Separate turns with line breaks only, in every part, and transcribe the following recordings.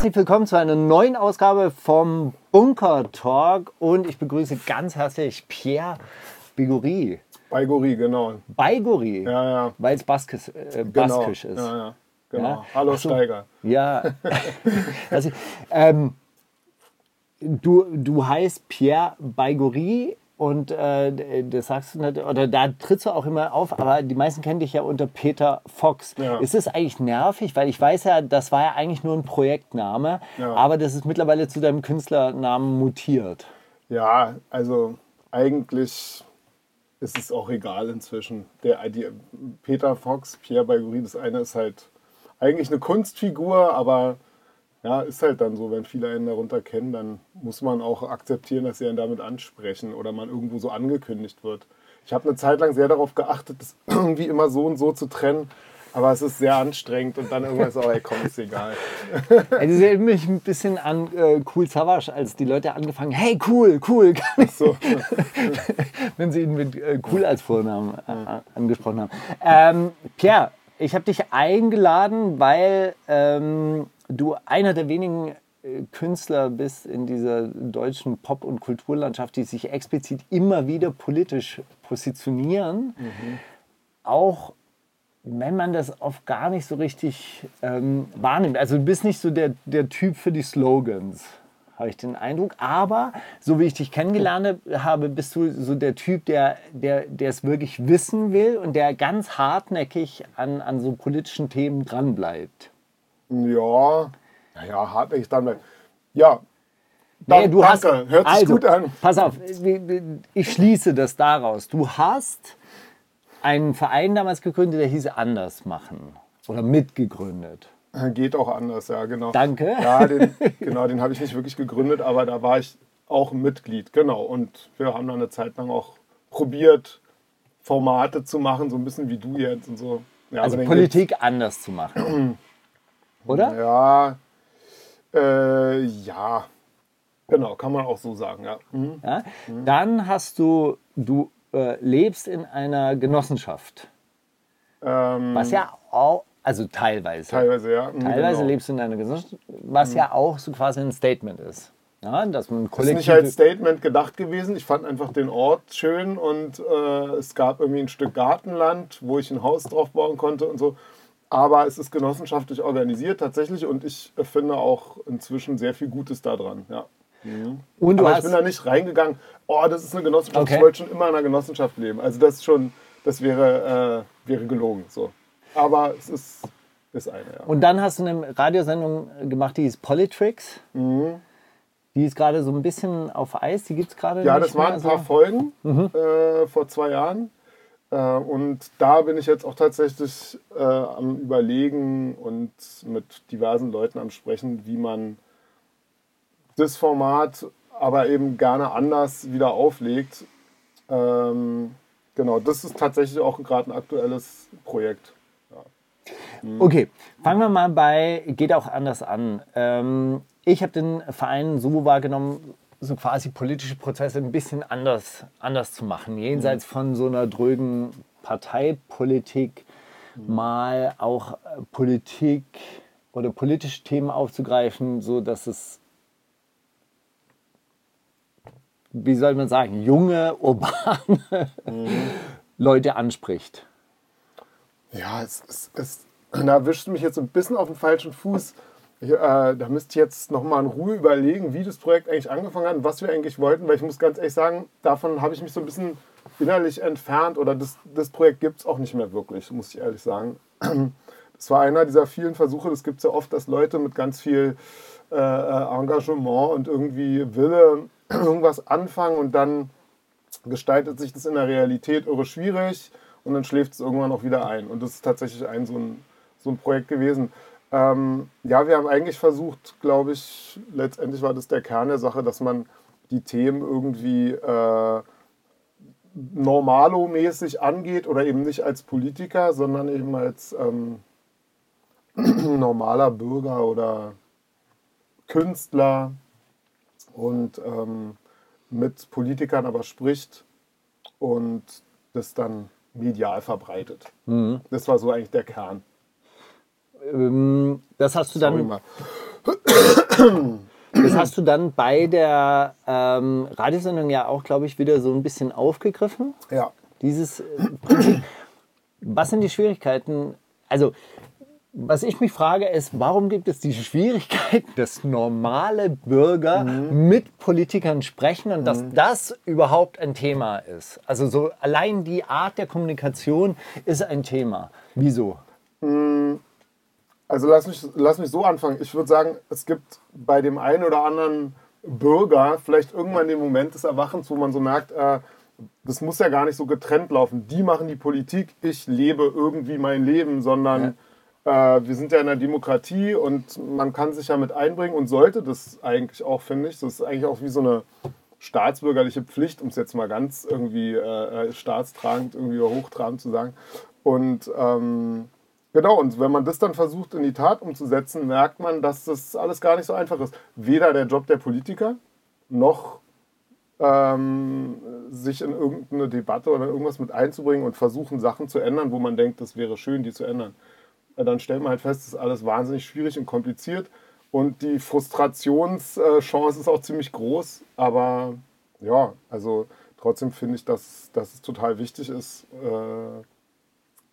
Herzlich willkommen zu einer neuen Ausgabe vom Bunker Talk und ich begrüße ganz herzlich Pierre Bigori.
Baigori, genau.
Baigori,
Ja, ja.
weil es Baskis, äh,
Genau.
baskisch ist.
Ja, ja. Genau.
Ja?
Hallo
Ach so.
Steiger.
Ja. also, ähm, du, du heißt Pierre Baigori und äh, das sagst du nicht, oder da trittst du auch immer auf, aber die meisten kennen dich ja unter Peter Fox.
Ja.
Ist es eigentlich nervig? Weil ich weiß ja, das war ja eigentlich nur ein Projektname,
Ja.
aber das ist mittlerweile zu deinem Künstlernamen mutiert.
Ja, also eigentlich ist es auch egal inzwischen. Der, die, Peter Fox, Pierre Baigori, das eine ist halt eigentlich eine Kunstfigur, aber ja, ist halt dann so, wenn viele einen darunter kennen, dann muss man auch akzeptieren, dass sie einen damit ansprechen oder man irgendwo so angekündigt wird. Ich habe eine Zeit lang sehr darauf geachtet, das irgendwie immer so und so zu trennen, aber es ist sehr anstrengend und dann irgendwann ist auch, ey, komm, ist egal.
Also erinnert mich ein bisschen an äh, Cool Savage, als die Leute angefangen hey cool, cool, kann ich
So.
wenn sie ihn mit äh, cool als Vornamen äh, angesprochen haben. Ähm, Pierre, ich habe dich eingeladen, weil ähm, du einer der wenigen äh, Künstler bist in dieser deutschen Pop- und Kulturlandschaft, die sich explizit immer wieder politisch positionieren. Auch wenn man das oft gar nicht so richtig ähm, wahrnimmt. Also du bist nicht so der, der Typ für die Slogans, habe ich den Eindruck. Aber so wie ich dich kennengelernt habe, bist du so der Typ, der, der, der es wirklich wissen will und der ganz hartnäckig an, an so politischen Themen dranbleibt.
Ja, naja, hartnäckig dann. bleiben. Ja,
Nee, du hast,
danke, hört sich
also,
gut an.
Pass auf, ich schließe das daraus. Du hast einen Verein damals gegründet, der hieß Anders machen oder mitgegründet.
Geht auch anders, ja, genau.
Danke.
Ja, den, genau, den habe ich nicht wirklich gegründet, aber da war ich auch Mitglied, genau. Und wir haben dann eine Zeit lang auch probiert, Formate zu machen, so ein bisschen wie du jetzt und so. Ja,
Also Politik anders zu machen. Oder?
Ja, äh, ja, genau, kann man auch so sagen, ja. Mhm.
Ja? Dann hast du, du äh, lebst in einer Genossenschaft,
Ähm,
was ja auch, also teilweise.
Teilweise, ja. mhm,
Teilweise
genau.
lebst du in einer Genossenschaft, was ja auch so quasi ein Statement ist. Ja, dass man
Das ist nicht als Statement gedacht gewesen. Ich fand einfach den Ort schön und äh, es gab irgendwie ein Stück Gartenland, wo ich ein Haus drauf bauen konnte und so. Aber es ist genossenschaftlich organisiert tatsächlich und ich finde auch inzwischen sehr viel Gutes daran. Ja.
und du
Aber ich bin da nicht reingegangen, oh, das ist eine Genossenschaft,
Okay.
ich wollte schon immer in einer Genossenschaft leben. Also das schon, das wäre, äh, wäre gelogen. So. Aber es ist, ist eine, ja.
und dann hast du eine Radiosendung gemacht, die hieß Politrix. Die ist gerade so ein bisschen auf Eis, die gibt es gerade
Mhm. Ja,
nicht
das waren ein paar. Folgen äh, vor zwei Jahren. Äh, und da bin ich jetzt auch tatsächlich äh, am Überlegen und mit diversen Leuten am Sprechen, wie man das Format aber eben gerne anders wieder auflegt. Ähm, genau, das ist tatsächlich auch gerade ein aktuelles Projekt.
Okay, fangen wir mal bei Geht auch anders an. Ähm, ich habe den Verein so wahrgenommen, so quasi politische Prozesse ein bisschen anders, anders zu machen. Jenseits von so einer drögen Parteipolitik mal auch äh, Politik oder politische Themen aufzugreifen, so dass es wie soll man sagen, junge, urbane Leute anspricht.
Ja, es, es, es da erwischt mich jetzt ein bisschen auf den falschen Fuß. Ich, äh, da müsste ich jetzt nochmal in Ruhe überlegen, wie das Projekt eigentlich angefangen hat und was wir eigentlich wollten, weil ich muss ganz ehrlich sagen, davon habe ich mich so ein bisschen innerlich entfernt oder das, das Projekt gibt es auch nicht mehr wirklich, muss ich ehrlich sagen. Das war einer dieser vielen Versuche, das gibt es ja oft, dass Leute mit ganz viel äh, äh, Engagement und irgendwie Wille irgendwas anfangen und dann gestaltet sich das in der Realität irre schwierig und dann schläft es irgendwann auch wieder ein. Und das ist tatsächlich ein so ein, so ein Projekt gewesen. Ähm, ja, wir haben eigentlich versucht, glaube ich, letztendlich war das der Kern der Sache, dass man die Themen irgendwie äh, normalo-mäßig angeht oder eben nicht als Politiker, sondern eben als ähm, normaler Bürger oder Künstler und ähm, mit Politikern aber spricht und das dann medial verbreitet. Das war so eigentlich der Kern.
Ähm, das hast du dann. Das hast du dann bei der ähm, Radiosendung ja auch, glaube ich, wieder so ein bisschen aufgegriffen.
Ja.
Dieses äh, Prinzip. Was sind die Schwierigkeiten? Also, was ich mich frage, ist, warum gibt es die Schwierigkeit, dass normale Bürger mit Politikern sprechen und dass das überhaupt ein Thema ist? Also so allein die Art der Kommunikation ist ein Thema. Wieso?
Also lass mich, lass mich so anfangen. Ich würde sagen, es gibt bei dem einen oder anderen Bürger vielleicht irgendwann den Moment des Erwachens, wo man so merkt, äh, das muss ja gar nicht so getrennt laufen. Die machen die Politik, ich lebe irgendwie mein Leben, sondern äh, wir sind ja in einer Demokratie und man kann sich ja mit einbringen und sollte das eigentlich auch, finde ich. Das ist eigentlich auch wie so eine staatsbürgerliche Pflicht, um es jetzt mal ganz irgendwie äh, äh, staatstragend, irgendwie hochtrabend zu sagen. Und ähm, genau, und wenn man das dann versucht in die Tat umzusetzen, merkt man, dass das alles gar nicht so einfach ist. Weder der Job der Politiker noch ähm, sich in irgendeine Debatte oder irgendwas mit einzubringen und versuchen, Sachen zu ändern, wo man denkt, das wäre schön, die zu ändern. Äh, Dann stellt man halt fest, das ist alles wahnsinnig schwierig und kompliziert und die Frustrationschance ist auch ziemlich groß. Aber ja, also trotzdem finde ich, dass, dass es total wichtig ist, äh,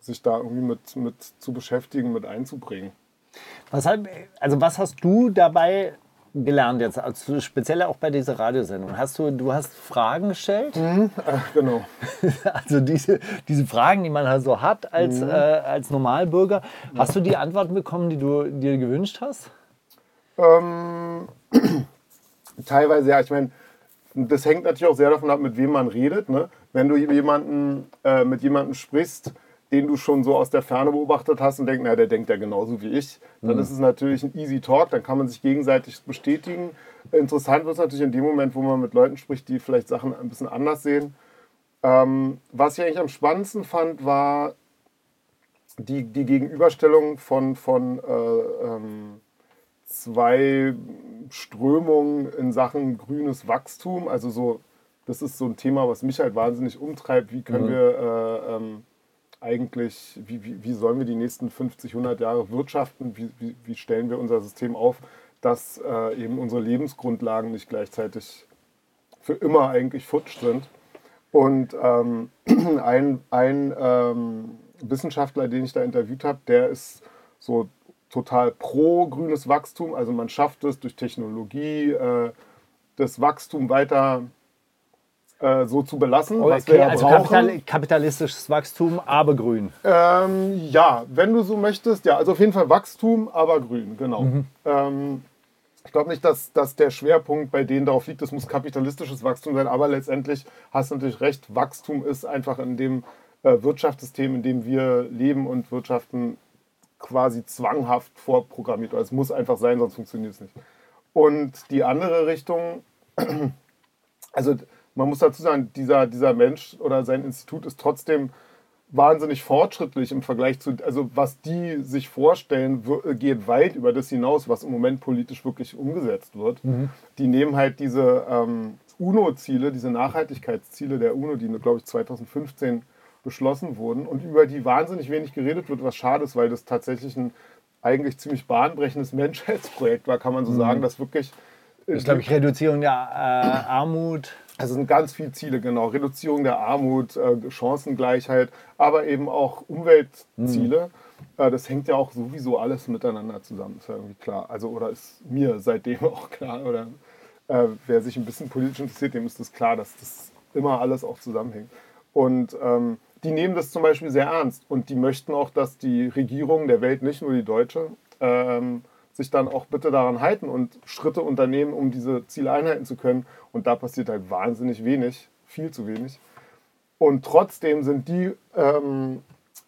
sich da irgendwie mit, mit zu beschäftigen, mit einzubringen.
Was, hat, also was hast du dabei gelernt jetzt, also speziell auch bei dieser Radiosendung? Hast du, du hast Fragen gestellt?
Äh, genau.
Also diese, diese Fragen, die man halt so hat als, äh, als Normalbürger. Hast du die Antworten bekommen, die du dir gewünscht hast?
Ähm, teilweise, ja, ich meine, das hängt natürlich auch sehr davon ab, mit wem man redet. Ne? Wenn du jemanden, äh, mit jemandem sprichst, den du schon so aus der Ferne beobachtet hast und denkst, na, der denkt ja genauso wie ich, dann ist es natürlich ein easy Talk, dann kann man sich gegenseitig bestätigen. Interessant wird es natürlich in dem Moment, wo man mit Leuten spricht, die vielleicht Sachen ein bisschen anders sehen. Ähm, was ich eigentlich am spannendsten fand, war die, die Gegenüberstellung von, von äh, ähm, zwei Strömungen in Sachen grünes Wachstum. Also so, das ist so ein Thema, was mich halt wahnsinnig umtreibt. Wie können wir äh, ähm, eigentlich, wie, wie, wie sollen wir die nächsten 50, 100 Jahre wirtschaften? Wie, wie, wie stellen wir unser System auf, dass äh, eben unsere Lebensgrundlagen nicht gleichzeitig für immer eigentlich futsch sind? Und ähm, ein, ein ähm, Wissenschaftler, den ich da interviewt habe, der ist so total pro grünes Wachstum. Also man schafft es durch Technologie, äh, das Wachstum weiter äh, so zu belassen, was wir
Okay,
ja
also
brauchen.
kapital, kapitalistisches Wachstum, aber grün.
Ähm, ja, wenn du so möchtest, ja, also auf jeden Fall Wachstum, aber grün, genau.
Mhm.
Ähm, ich glaube nicht, dass, dass der Schwerpunkt bei denen darauf liegt, es muss kapitalistisches Wachstum sein, aber letztendlich hast du natürlich recht, Wachstum ist einfach in dem äh, Wirtschaftssystem, in dem wir leben und wirtschaften, quasi zwanghaft vorprogrammiert. Also es muss einfach sein, sonst funktioniert es nicht. Und die andere Richtung, also man muss dazu sagen, dieser, dieser Mensch oder sein Institut ist trotzdem wahnsinnig fortschrittlich im Vergleich zu, also was die sich vorstellen, geht weit über das hinaus, was im Moment politisch wirklich umgesetzt wird. Die nehmen halt diese ähm, UNO-Ziele, diese Nachhaltigkeitsziele der UNO, die, glaube ich, 2015 beschlossen wurden und über die wahnsinnig wenig geredet wird, was schade ist, weil das tatsächlich ein eigentlich ziemlich bahnbrechendes Menschheitsprojekt war, kann man so sagen, das wirklich
Ich glaube, ich Reduzierung der äh, Armut.
Also es sind ganz viele Ziele, genau. Reduzierung der Armut, äh, Chancengleichheit, aber eben auch Umweltziele. Äh, das hängt ja auch sowieso alles miteinander zusammen, ist ja irgendwie klar. Also, oder ist mir seitdem auch klar, oder äh, wer sich ein bisschen politisch interessiert, dem ist das klar, dass das immer alles auch zusammenhängt. Und ähm, die nehmen das zum Beispiel sehr ernst und die möchten auch, dass die Regierungen der Welt, nicht nur die deutsche, ähm, sich dann auch bitte daran halten und Schritte unternehmen, um diese Ziele einhalten zu können. Und da passiert halt wahnsinnig wenig, viel zu wenig. Und trotzdem sind die, ähm,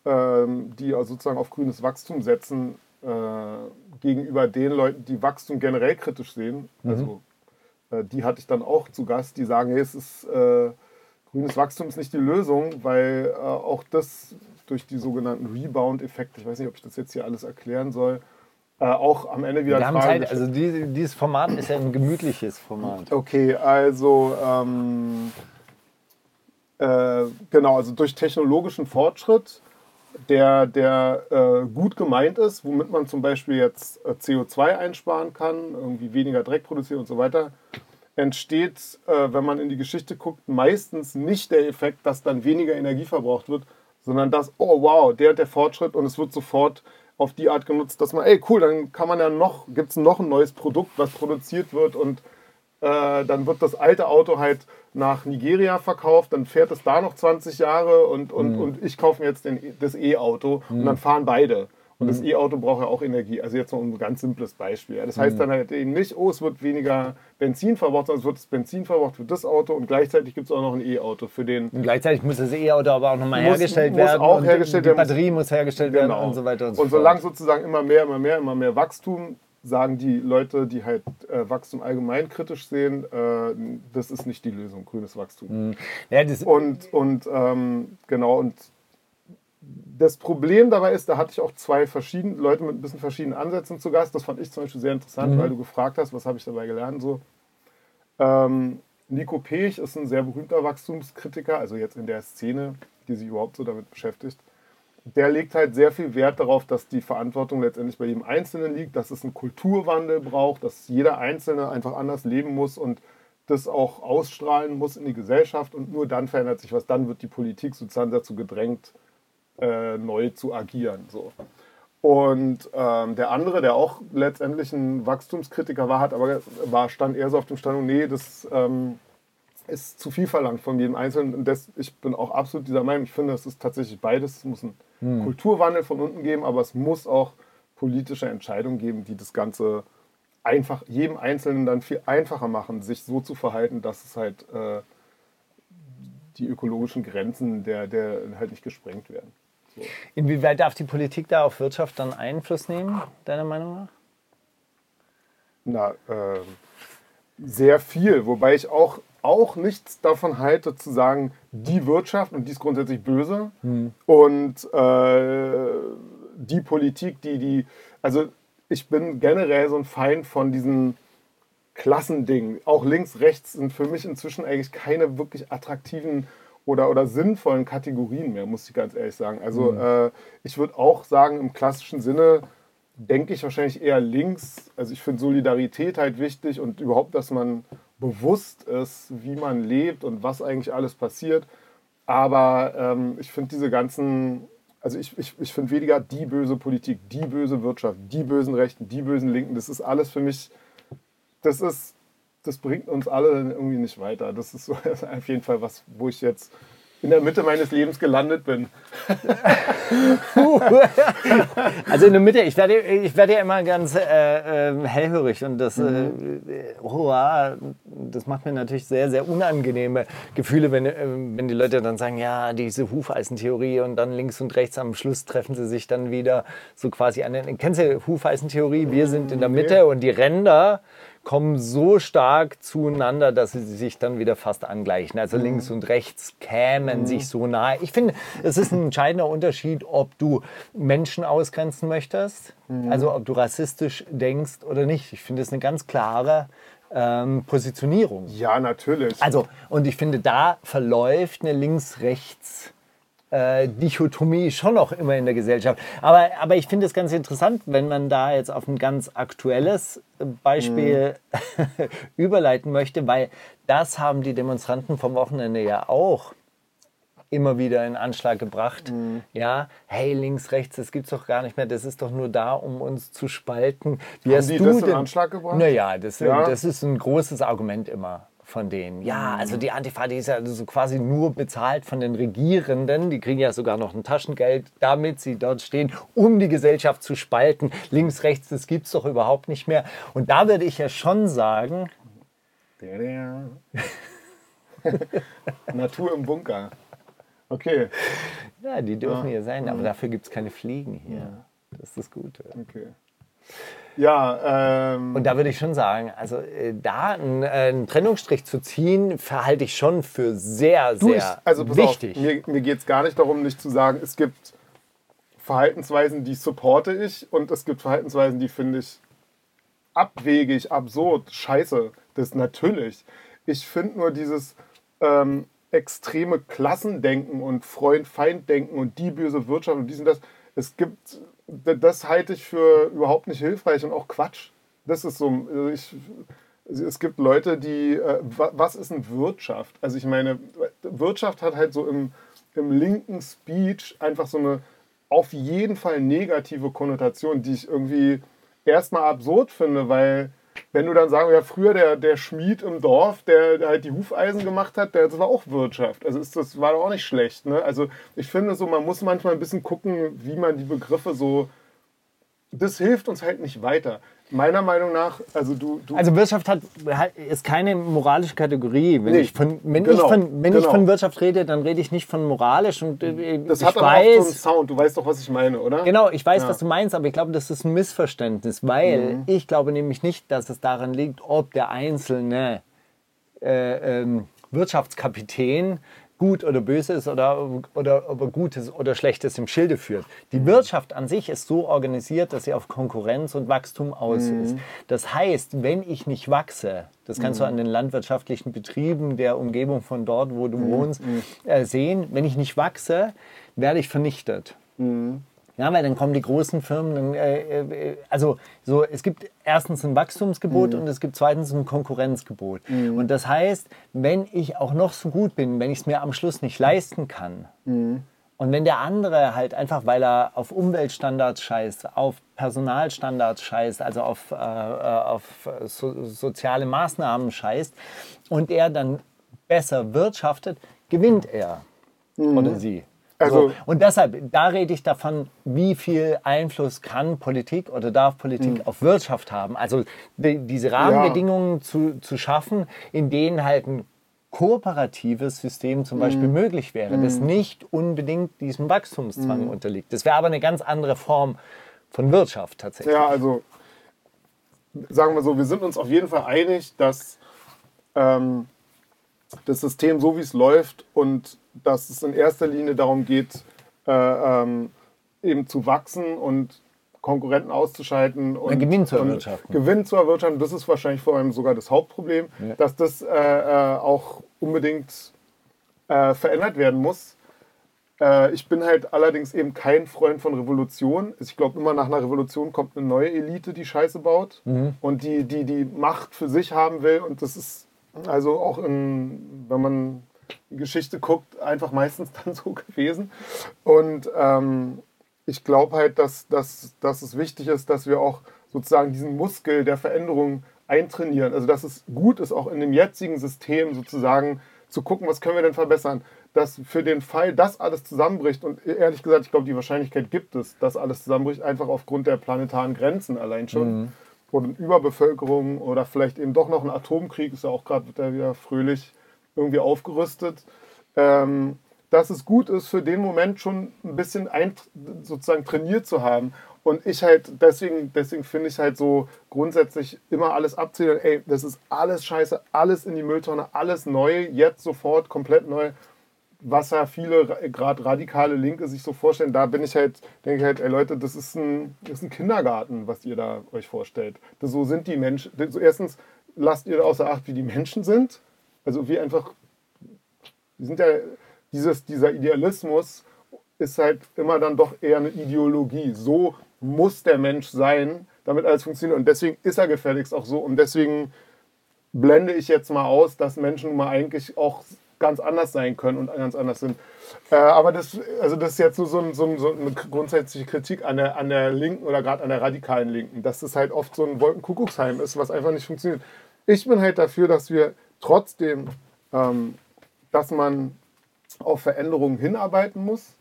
ähm, die also sozusagen auf grünes Wachstum setzen, äh, gegenüber den Leuten, die Wachstum generell kritisch sehen. Also äh, die hatte ich dann auch zu Gast, die sagen, hey, es ist, äh, grünes Wachstum ist nicht die Lösung, weil äh, auch das durch die sogenannten Rebound-Effekte, ich weiß nicht, ob ich das jetzt hier alles erklären soll, äh, auch am Ende wieder
Wir haben Zeit, also die, dieses Format ist ja ein gemütliches Format.
Okay, also ähm, äh, genau, also durch technologischen Fortschritt der, der äh, gut gemeint ist, womit man zum Beispiel jetzt äh, CO2 einsparen kann, irgendwie weniger Dreck produzieren und so weiter, entsteht, äh, wenn man in die Geschichte guckt, meistens nicht der Effekt, dass dann weniger Energie verbraucht wird, sondern dass, oh wow, der hat der Fortschritt und es wird sofort auf die Art genutzt, dass man, ey cool, dann kann man ja noch, gibt es noch ein neues Produkt, was produziert wird und äh, dann wird das alte Auto halt nach Nigeria verkauft, dann fährt es da noch 20 Jahre und, und, mhm. und ich kaufe mir jetzt den, das E-Auto mhm. und dann fahren beide. Und das mhm. E-Auto braucht ja auch Energie. Also jetzt noch ein ganz simples Beispiel. Das heißt mhm. dann halt eben nicht, oh, es wird weniger Benzin verbraucht, sondern es wird das Benzin verbraucht für das Auto und gleichzeitig gibt es auch noch ein E-Auto für den.
Und gleichzeitig muss das E-Auto aber auch nochmal hergestellt muss werden.
Auch hergestellt
die Batterie muss hergestellt genau. werden und so weiter
und so fort. Und solange sozusagen immer mehr, immer mehr, immer mehr Wachstum sagen die Leute, die halt äh, Wachstum allgemein kritisch sehen, äh, das ist nicht die Lösung, grünes Wachstum. Mhm. Ja, und und ähm, genau, und das Problem dabei ist, da hatte ich auch zwei verschiedene Leute mit ein bisschen verschiedenen Ansätzen zu Gast. Das fand ich zum Beispiel sehr interessant, mhm. weil du gefragt hast, was habe ich dabei gelernt. So. Ähm, Nico Pech ist ein sehr berühmter Wachstumskritiker, also jetzt in der Szene, die sich überhaupt so damit beschäftigt der legt halt sehr viel Wert darauf, dass die Verantwortung letztendlich bei jedem Einzelnen liegt, dass es einen Kulturwandel braucht, dass jeder Einzelne einfach anders leben muss und das auch ausstrahlen muss in die Gesellschaft und nur dann verändert sich was. Dann wird die Politik sozusagen dazu gedrängt, äh, neu zu agieren. So. Und ähm, der andere, der auch letztendlich ein Wachstumskritiker war, hat aber war, stand eher so auf dem Stand, nee, das ähm, ist zu viel verlangt von jedem Einzelnen. Und das, ich bin auch absolut dieser Meinung, ich finde, es ist tatsächlich beides. Es muss ein hm. Kulturwandel von unten geben, aber es muss auch politische Entscheidungen geben, die das Ganze einfach jedem Einzelnen dann viel einfacher machen, sich so zu verhalten, dass es halt äh, die ökologischen Grenzen der, der halt nicht gesprengt werden.
So. Inwieweit darf die Politik da auf Wirtschaft dann Einfluss nehmen, deiner Meinung nach?
Na, äh, sehr viel, wobei ich auch auch nichts davon halte, zu sagen, die Wirtschaft und die ist grundsätzlich böse hm. und äh, die Politik, die die, also ich bin generell so ein Feind von diesen Klassendingen. Auch links, rechts sind für mich inzwischen eigentlich keine wirklich attraktiven oder, oder sinnvollen Kategorien mehr, muss ich ganz ehrlich sagen. Also hm. äh, ich würde auch sagen, im klassischen Sinne denke ich wahrscheinlich eher links. Also ich finde Solidarität halt wichtig und überhaupt, dass man bewusst ist, wie man lebt und was eigentlich alles passiert. Aber ähm, ich finde diese ganzen, also ich, ich, ich finde weniger die böse Politik, die böse Wirtschaft, die bösen Rechten, die bösen Linken, das ist alles für mich, das ist, das bringt uns alle irgendwie nicht weiter. Das ist so auf jeden Fall was, wo ich jetzt in der Mitte meines Lebens gelandet bin.
also in der Mitte, ich werde, ich werde ja immer ganz äh, äh, hellhörig und das, mhm. äh, oh, das macht mir natürlich sehr, sehr unangenehme Gefühle, wenn, äh, wenn die Leute dann sagen, ja, diese Hufeisentheorie und dann links und rechts am Schluss treffen sie sich dann wieder so quasi an den, kennst du Hufeisentheorie? Wir sind in der Mitte und die Ränder kommen so stark zueinander, dass sie sich dann wieder fast angleichen. Also mhm. links und rechts kämen mhm. sich so nahe. Ich finde, es ist ein entscheidender Unterschied, ob du Menschen ausgrenzen möchtest, mhm. also ob du rassistisch denkst oder nicht. Ich finde es eine ganz klare ähm, Positionierung.
Ja, natürlich.
Also, und ich finde, da verläuft eine links-rechts- äh, Dichotomie schon noch immer in der Gesellschaft. Aber, aber ich finde es ganz interessant, wenn man da jetzt auf ein ganz aktuelles Beispiel mhm. überleiten möchte, weil das haben die Demonstranten vom Wochenende ja auch immer wieder in Anschlag gebracht. Mhm. Ja, hey, links, rechts, das gibt's doch gar nicht mehr. Das ist doch nur da, um uns zu spalten.
Wie Haben hast die du das in Anschlag gebracht?
Naja, das, ja. das ist ein großes Argument immer von denen. Ja, also die Antifa, die ist ja so quasi nur bezahlt von den Regierenden. Die kriegen ja sogar noch ein Taschengeld, damit sie dort stehen, um die Gesellschaft zu spalten. Links, rechts, das gibt es doch überhaupt nicht mehr. Und da würde ich ja schon sagen.
Natur im Bunker. Okay.
Ja, die dürfen ja. hier sein, aber dafür gibt es keine Fliegen hier. Ja. Das ist das Gute.
Okay. Ja, ähm,
und da würde ich schon sagen, also äh, da einen, äh, einen, Trennungsstrich zu ziehen, verhalte ich schon für sehr, sehr ich, also, wichtig.
Auf, mir mir geht es gar nicht darum, nicht zu sagen, es gibt Verhaltensweisen, die supporte ich und es gibt Verhaltensweisen, die finde ich abwegig, absurd, scheiße. Das natürlich. Ich finde nur dieses, ähm, extreme Klassendenken und Freund-Feind-Denken und die böse Wirtschaft und dies und das. Es gibt, das halte ich für überhaupt nicht hilfreich und auch Quatsch. Das ist so, also ich, es gibt Leute, die, äh, was ist eine Wirtschaft? Also ich meine, Wirtschaft hat halt so im, im linken Speech einfach so eine auf jeden Fall negative Konnotation, die ich irgendwie erstmal absurd finde, weil wenn du dann sagen, ja, früher der, der Schmied im Dorf, der, der halt die Hufeisen gemacht hat, der, das war auch Wirtschaft. Also ist, das war auch nicht schlecht. Ne? Also ich finde so, man muss manchmal ein bisschen gucken, wie man die Begriffe so. Das hilft uns halt nicht weiter. Meiner Meinung nach, also du. du
also Wirtschaft hat, ist keine moralische Kategorie. Wenn, nee, ich, von, wenn, genau, ich, von, wenn genau. ich von Wirtschaft rede, dann rede ich nicht von moralisch. Und,
äh, das hat aber weiß, auch so einen Sound. Du weißt doch, was ich meine, oder?
Genau, ich weiß, ja. was du meinst, aber ich glaube, das ist ein Missverständnis, weil mhm. ich glaube nämlich nicht, dass es daran liegt, ob der einzelne äh, ähm, Wirtschaftskapitän gut oder böse ist oder, oder ob er Gutes oder Schlechtes im Schilde führt. Die mhm. Wirtschaft an sich ist so organisiert, dass sie auf Konkurrenz und Wachstum aus mhm. ist. Das heißt, wenn ich nicht wachse, das kannst mhm. du an den landwirtschaftlichen Betrieben der Umgebung von dort, wo du mhm. wohnst, mhm. äh, sehen, wenn ich nicht wachse, werde ich vernichtet. Mhm. Ja, weil dann kommen die großen Firmen. Dann, äh, äh, also so, es gibt erstens ein Wachstumsgebot mhm. und es gibt zweitens ein Konkurrenzgebot. Mhm. Und das heißt, wenn ich auch noch so gut bin, wenn ich es mir am Schluss nicht leisten kann, mhm. und wenn der andere halt einfach, weil er auf Umweltstandards scheißt, auf Personalstandards scheißt, also auf, äh, äh auf so, soziale Maßnahmen scheißt, und er dann besser wirtschaftet, gewinnt er mhm. oder sie. Also, so. Und deshalb, da rede ich davon, wie viel Einfluss kann Politik oder darf Politik mh. auf Wirtschaft haben. Also die, diese Rahmenbedingungen ja. zu, zu schaffen, in denen halt ein kooperatives System zum Beispiel mhm. möglich wäre, das mhm. nicht unbedingt diesem Wachstumszwang mhm. unterliegt. Das wäre aber eine ganz andere Form von Wirtschaft tatsächlich.
Ja, also sagen wir so, wir sind uns auf jeden Fall einig, dass ähm, das System so wie es läuft und dass es in erster Linie darum geht, äh, ähm, eben zu wachsen und Konkurrenten auszuschalten und
Gewinn zu erwirtschaften.
Gewinn zu erwirtschaften, das ist wahrscheinlich vor allem sogar das Hauptproblem, ja. dass das äh, äh, auch unbedingt äh, verändert werden muss. Äh, ich bin halt allerdings eben kein Freund von Revolution. Ich glaube, immer nach einer Revolution kommt eine neue Elite, die Scheiße baut mhm. und die, die die Macht für sich haben will. Und das ist also auch in, wenn man Geschichte guckt, einfach meistens dann so gewesen. Und ähm, ich glaube halt, dass, dass, dass es wichtig ist, dass wir auch sozusagen diesen Muskel der Veränderung eintrainieren. Also dass es gut ist, auch in dem jetzigen System sozusagen zu gucken, was können wir denn verbessern. Dass für den Fall, dass alles zusammenbricht, und ehrlich gesagt, ich glaube, die Wahrscheinlichkeit gibt es, dass alles zusammenbricht, einfach aufgrund der planetaren Grenzen allein schon. Mhm. Oder Überbevölkerung oder vielleicht eben doch noch ein Atomkrieg, ist ja auch gerade wieder fröhlich irgendwie aufgerüstet. Ähm, dass es gut ist, für den Moment schon ein bisschen ein, sozusagen trainiert zu haben. Und ich halt, deswegen, deswegen finde ich halt so grundsätzlich immer alles abzählen, ey, das ist alles scheiße, alles in die Mülltonne, alles neu, jetzt sofort, komplett neu. Was ja viele, gerade radikale Linke, sich so vorstellen, da bin ich halt, denke ich halt, ey Leute, das ist ein, das ist ein Kindergarten, was ihr da euch vorstellt. Das, so sind die Menschen. So erstens lasst ihr außer Acht, wie die Menschen sind also wie einfach, wir sind ja, dieses, dieser Idealismus ist halt immer dann doch eher eine Ideologie. So muss der Mensch sein, damit alles funktioniert. Und deswegen ist er gefälligst auch so. Und deswegen blende ich jetzt mal aus, dass Menschen mal eigentlich auch ganz anders sein können und ganz anders sind. Äh, aber das, also das ist jetzt so, so, so, so eine grundsätzliche Kritik an der, an der Linken oder gerade an der radikalen Linken, dass das halt oft so ein Wolkenkuckucksheim ist, was einfach nicht funktioniert. Ich bin halt dafür, dass wir trotzdem, ähm, dass man auf Veränderungen hinarbeiten muss,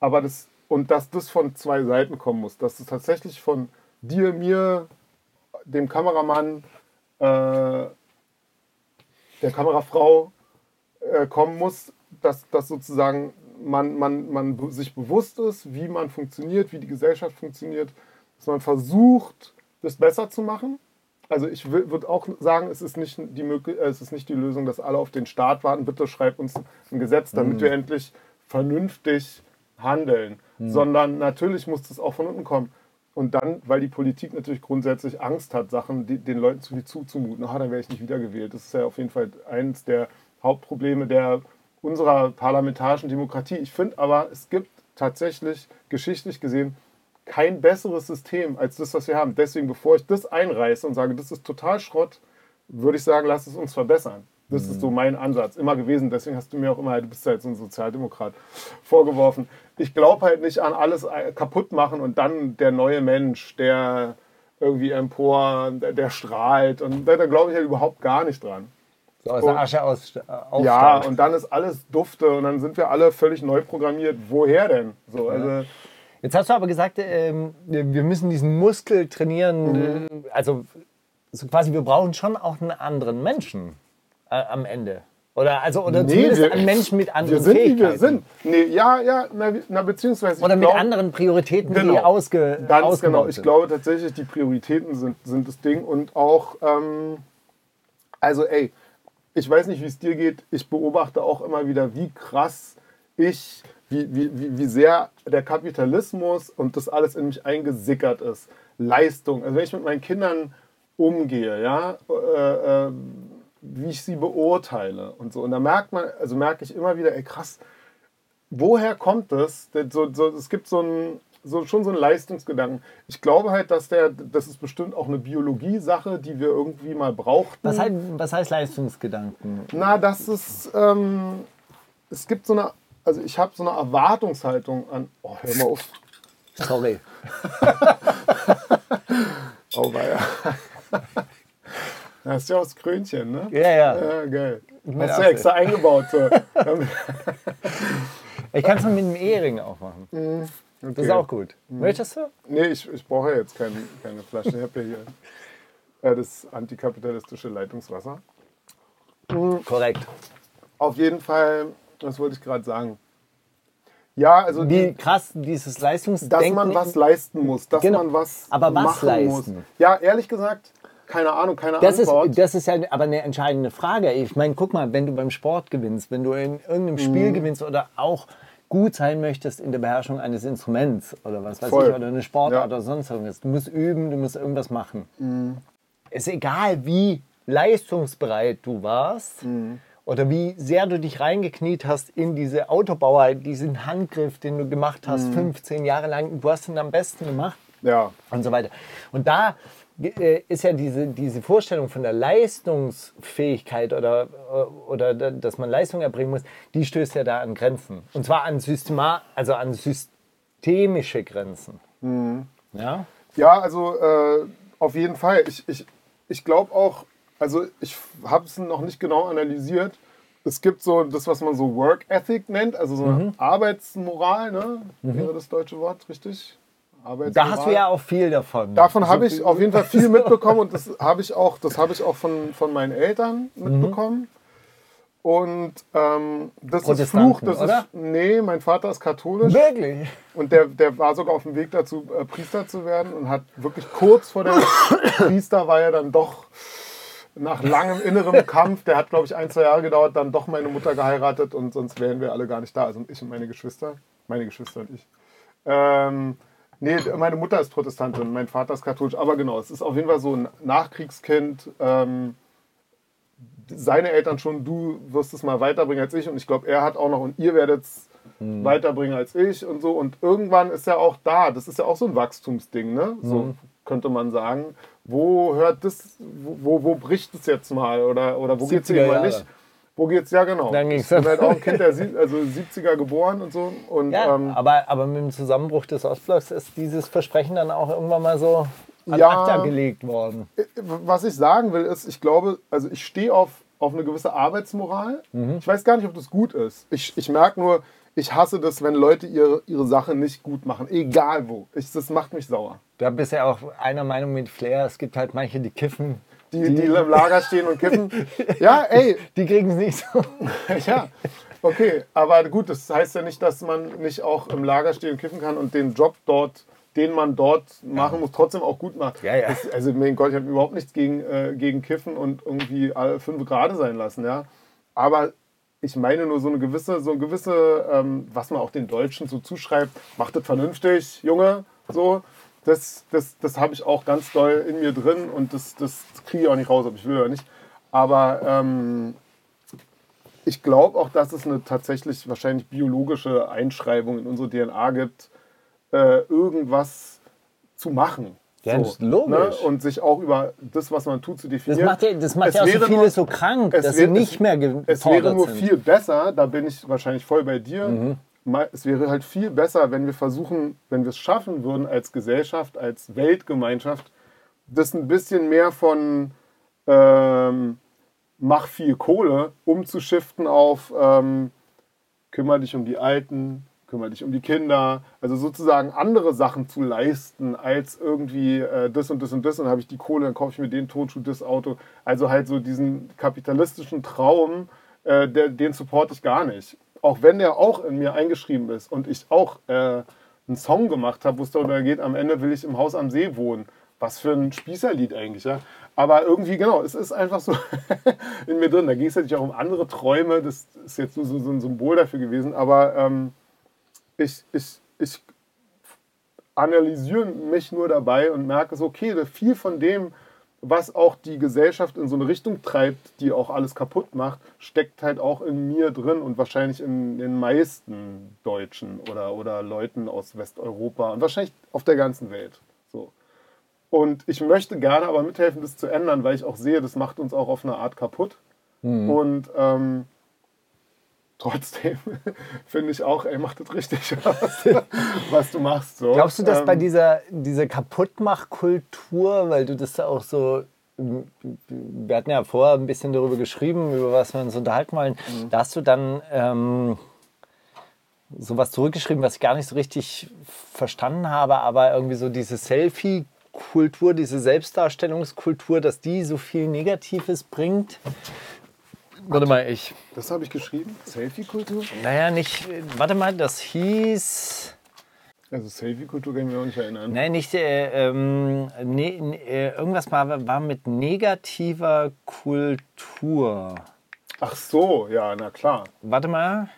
aber das, und dass das von zwei Seiten kommen muss. Dass es tatsächlich von dir, mir, dem Kameramann, äh, der Kamerafrau äh, kommen muss, dass, dass sozusagen man, man, man sich bewusst ist, wie man funktioniert, wie die Gesellschaft funktioniert, dass man versucht, das besser zu machen also ich würde auch sagen, es ist, nicht die äh, es ist nicht die Lösung, dass alle auf den Staat warten. Bitte schreibt uns ein Gesetz, damit mhm. wir endlich vernünftig handeln. Mhm. Sondern natürlich muss das auch von unten kommen. Und dann, weil die Politik natürlich grundsätzlich Angst hat, Sachen die, den Leuten zu viel zuzumuten, ah, dann wäre ich nicht wiedergewählt. Das ist ja auf jeden Fall eines der Hauptprobleme der unserer parlamentarischen Demokratie. Ich finde aber, es gibt tatsächlich geschichtlich gesehen kein besseres System als das, was wir haben. Deswegen, bevor ich das einreiße und sage, das ist total Schrott, würde ich sagen, lass es uns verbessern. Das ist so mein Ansatz immer gewesen. Deswegen hast du mir auch immer, du bist halt so ein Sozialdemokrat, vorgeworfen. Ich glaube halt nicht an alles kaputt machen und dann der neue Mensch, der irgendwie empor, der, der strahlt. Und da, da glaube ich halt überhaupt gar nicht dran.
So aus der Asche aus, äh.
Ja, und dann ist alles dufte und dann sind wir alle völlig neu programmiert. Woher denn? So, also,
Jetzt hast du aber gesagt, ähm, wir müssen diesen Muskel trainieren.
Mhm.
äh, Also so quasi, wir brauchen schon auch einen anderen Menschen äh, am Ende. Oder, also, oder
Nee,
zumindest
wir-
einen Menschen mit anderen
wir sind,
Fähigkeiten.
wir sind. Nee, ja, ja, na, na beziehungsweise.
Oder mit
glaub-
anderen Prioritäten, die
Genau.
ausge,
Ganz genau. Ich
sind.
glaube tatsächlich, die Prioritäten sind, sind das Ding und auch, ähm, also ey, ich weiß nicht, wie es dir geht. Ich beobachte auch immer wieder, wie krass ich, wie, wie, wie, sehr der Kapitalismus und das alles in mich eingesickert ist. Leistung. Also wenn ich mit meinen Kindern umgehe, ja, äh, äh, wie ich sie beurteile und so. Und da merkt man, also merke ich immer wieder, ey krass, woher kommt das? Das- So, so, es gibt so ein, so, schon so einen Leistungsgedanken. Ich glaube halt, dass der, das ist bestimmt auch eine Biologie-Sache, die wir irgendwie mal brauchten.
Was heißt, was heißt Leistungsgedanken?
Na, das ist, ähm, es gibt so eine, also ich habe so eine Erwartungshaltung an, oh, hör mal auf,
Sorry.
oh, weia. Das ist ja aus Krönchen, ne?
Ja, ja.
Ja, geil.
Mit
Hast du
Absicht.
extra eingebaut. So.
Ich kann es mit dem Ehering auch machen. Das ist
Okay.
auch gut. Möchtest du?
Nee, ich, ich brauche ja jetzt keine, keine Flasche. Ich habe ja hier äh, das antikapitalistische Leitungswasser.
Korrekt.
Auf jeden Fall, was wollte ich gerade sagen? Ja, also
Wie krass dieses Leistungsdenken.
dass man was leisten muss, dass
Genau.
man was
Aber was
machen
leisten?
muss. Ja, ehrlich gesagt, keine Ahnung, keine
Das ist,
Antwort.
das ist ja aber eine entscheidende Frage. Ich meine, guck mal, wenn du beim Sport gewinnst, wenn du in irgendeinem
Mhm.
Spiel gewinnst oder auch gut sein möchtest in der Beherrschung eines Instruments oder was weiß
Voll.
ich, oder eine Sportart
Ja.
oder sonst irgendwas. Du musst üben, du musst irgendwas machen.
Mhm.
Ist egal, wie leistungsbereit du warst
Mhm.
Oder wie sehr du dich reingekniet hast in diese Autobauer, diesen Handgriff, den du gemacht
Mhm.
hast, 15 Jahre lang. Du hast ihn am besten gemacht
ja,
und so weiter. Und da äh, ist ja diese, diese Vorstellung von der Leistungsfähigkeit oder, äh, oder da- dass man Leistung erbringen muss, die stößt ja da an Grenzen. Und zwar an, Systema, also an systemische Grenzen. Ja?
ja, also äh, auf jeden Fall. Ich, ich, ich glaube auch, also ich habe es noch nicht genau analysiert. Es gibt so das, was man so Work Ethic nennt, also so
Mhm.
eine Arbeitsmoral, ne? Wäre das deutsche Wort richtig?
Da hast du ja auch viel davon.
Davon
So
habe ich auf jeden Fall viel mitbekommen und das habe ich auch, das habe ich auch von, von meinen Eltern mitbekommen. Und ähm, das ist Fluch, das
oder?
ist. Nee, mein Vater ist katholisch
Wirklich?
und der, der war sogar auf dem Weg dazu, äh, Priester zu werden und hat wirklich kurz vor der Priester war er dann doch nach langem innerem Kampf, der hat glaube ich ein, zwei Jahre gedauert, dann doch meine Mutter geheiratet und sonst wären wir alle gar nicht da. Also ich und meine Geschwister, meine Geschwister und ich. Ähm, nee, meine Mutter ist Protestantin, mein Vater ist katholisch, aber genau, es ist auf jeden Fall so ein Nachkriegskind. Ähm, seine Eltern schon, du wirst es mal weiterbringen als ich und ich glaube, er hat auch noch und ihr werdet es weiterbringen als ich und so und irgendwann ist er auch da. Das ist ja auch so ein Wachstumsding, ne? So könnte man sagen. Wo hört das, wo, wo, bricht es jetzt mal oder, oder wo geht es
70er
eben mal nicht? Wo geht's? Ja, genau.
Dann
ich
ging's
bin
dann.
halt auch ein Kind der also 70er geboren und so. Und,
Ja,
ähm,
aber, aber mit dem Zusammenbruch des Ostblocks ist dieses Versprechen dann auch irgendwann mal so an
Ja.
Acta gelegt worden.
was ich sagen will, ist, ich glaube, also ich stehe auf, auf eine gewisse Arbeitsmoral. Ich weiß gar nicht, ob das gut ist. Ich, ich merke nur, ich hasse das, wenn Leute ihre, ihre Sache nicht gut machen, egal wo. Ich, das macht mich sauer.
Da bist ja auch einer Meinung mit Flair. Es gibt halt manche, die kiffen.
Die, die, im Lager stehen und kiffen. Ja, ey,
Die kriegen es nicht so.
ja. Okay, aber gut, das heißt ja nicht, dass man nicht auch im Lager stehen und kiffen kann und den Job dort, den man dort machen muss, trotzdem auch gut macht.
Ja, ja.
Das, also, mein Gott, ich habe überhaupt nichts gegen, äh, gegen Kiffen und irgendwie alle fünf Grade sein lassen, ja. Aber ich meine nur so eine gewisse, so eine gewisse, ähm, was man auch den Deutschen so zuschreibt, macht das vernünftig, Junge, so. Das, das, das habe ich auch ganz doll in mir drin und das, das kriege ich auch nicht raus, ob ich will oder nicht. Aber ähm, ich glaube auch, dass es eine tatsächlich wahrscheinlich biologische Einschreibung in unsere DNA gibt, äh, irgendwas zu machen.
Ja, ist logisch.
Ne? Und sich auch über das, was man tut, zu definieren.
Das macht ja, das macht
Es
ja auch so viele
nur-
so krank,
es
dass
wäre-
sie nicht mehr
Es wäre nur
sind.
viel besser, da bin ich wahrscheinlich voll bei dir.
Mhm.
Es wäre halt viel besser, wenn wir versuchen, wenn wir es schaffen würden, als Gesellschaft, als Weltgemeinschaft, das ein bisschen mehr von ähm, mach viel Kohle umzuschiften auf ähm, kümmere dich um die Alten, kümmere dich um die Kinder. Also sozusagen andere Sachen zu leisten, als irgendwie äh, das und das und das. Und dann habe ich die Kohle, dann kaufe ich mir den Tonschuh, das Auto. Also halt so diesen kapitalistischen Traum, äh, der, den supporte ich gar nicht. Auch wenn der auch in mir eingeschrieben ist und ich auch äh, einen Song gemacht habe, wo es darüber geht, am Ende will ich im Haus am See wohnen. Was für ein Spießerlied eigentlich, ja. Aber irgendwie, genau, es ist einfach so in mir drin. Da ging es natürlich auch um andere Träume. Das ist jetzt nur so, so ein Symbol dafür gewesen. Aber ähm, ich, ich, ich analysiere mich nur dabei und merke so, okay, viel von dem, was auch die Gesellschaft in so eine Richtung treibt, die auch alles kaputt macht, steckt halt auch in mir drin und wahrscheinlich in den meisten Deutschen oder, oder Leuten aus Westeuropa und wahrscheinlich auf der ganzen Welt. So. Und ich möchte gerne aber mithelfen, das zu ändern, weil ich auch sehe, das macht uns auch auf eine Art kaputt. Und ähm, trotzdem finde ich auch, ey, mach das richtig, was, was du machst. So.
Glaubst du, dass
Ähm,
bei dieser, dieser Kaputtmachkultur, weil du das da auch so, wir hatten ja vorher ein bisschen darüber geschrieben, über was wir uns unterhalten wollen,
Mhm.
da hast du dann ähm, sowas zurückgeschrieben, was ich gar nicht so richtig verstanden habe, aber irgendwie so diese Selfie-Kultur, diese Selbstdarstellungskultur, dass die so viel Negatives bringt. Warte mal, ich.
Das habe ich geschrieben. Selfie-Kultur?
Naja, nicht. Warte mal, das hieß.
Also Selfie-Kultur kann ich mich auch nicht erinnern.
Nein, nicht. Äh, ähm, ne, ne, äh, irgendwas war, war mit negativer Kultur.
Ach so, ja, na klar.
Warte mal.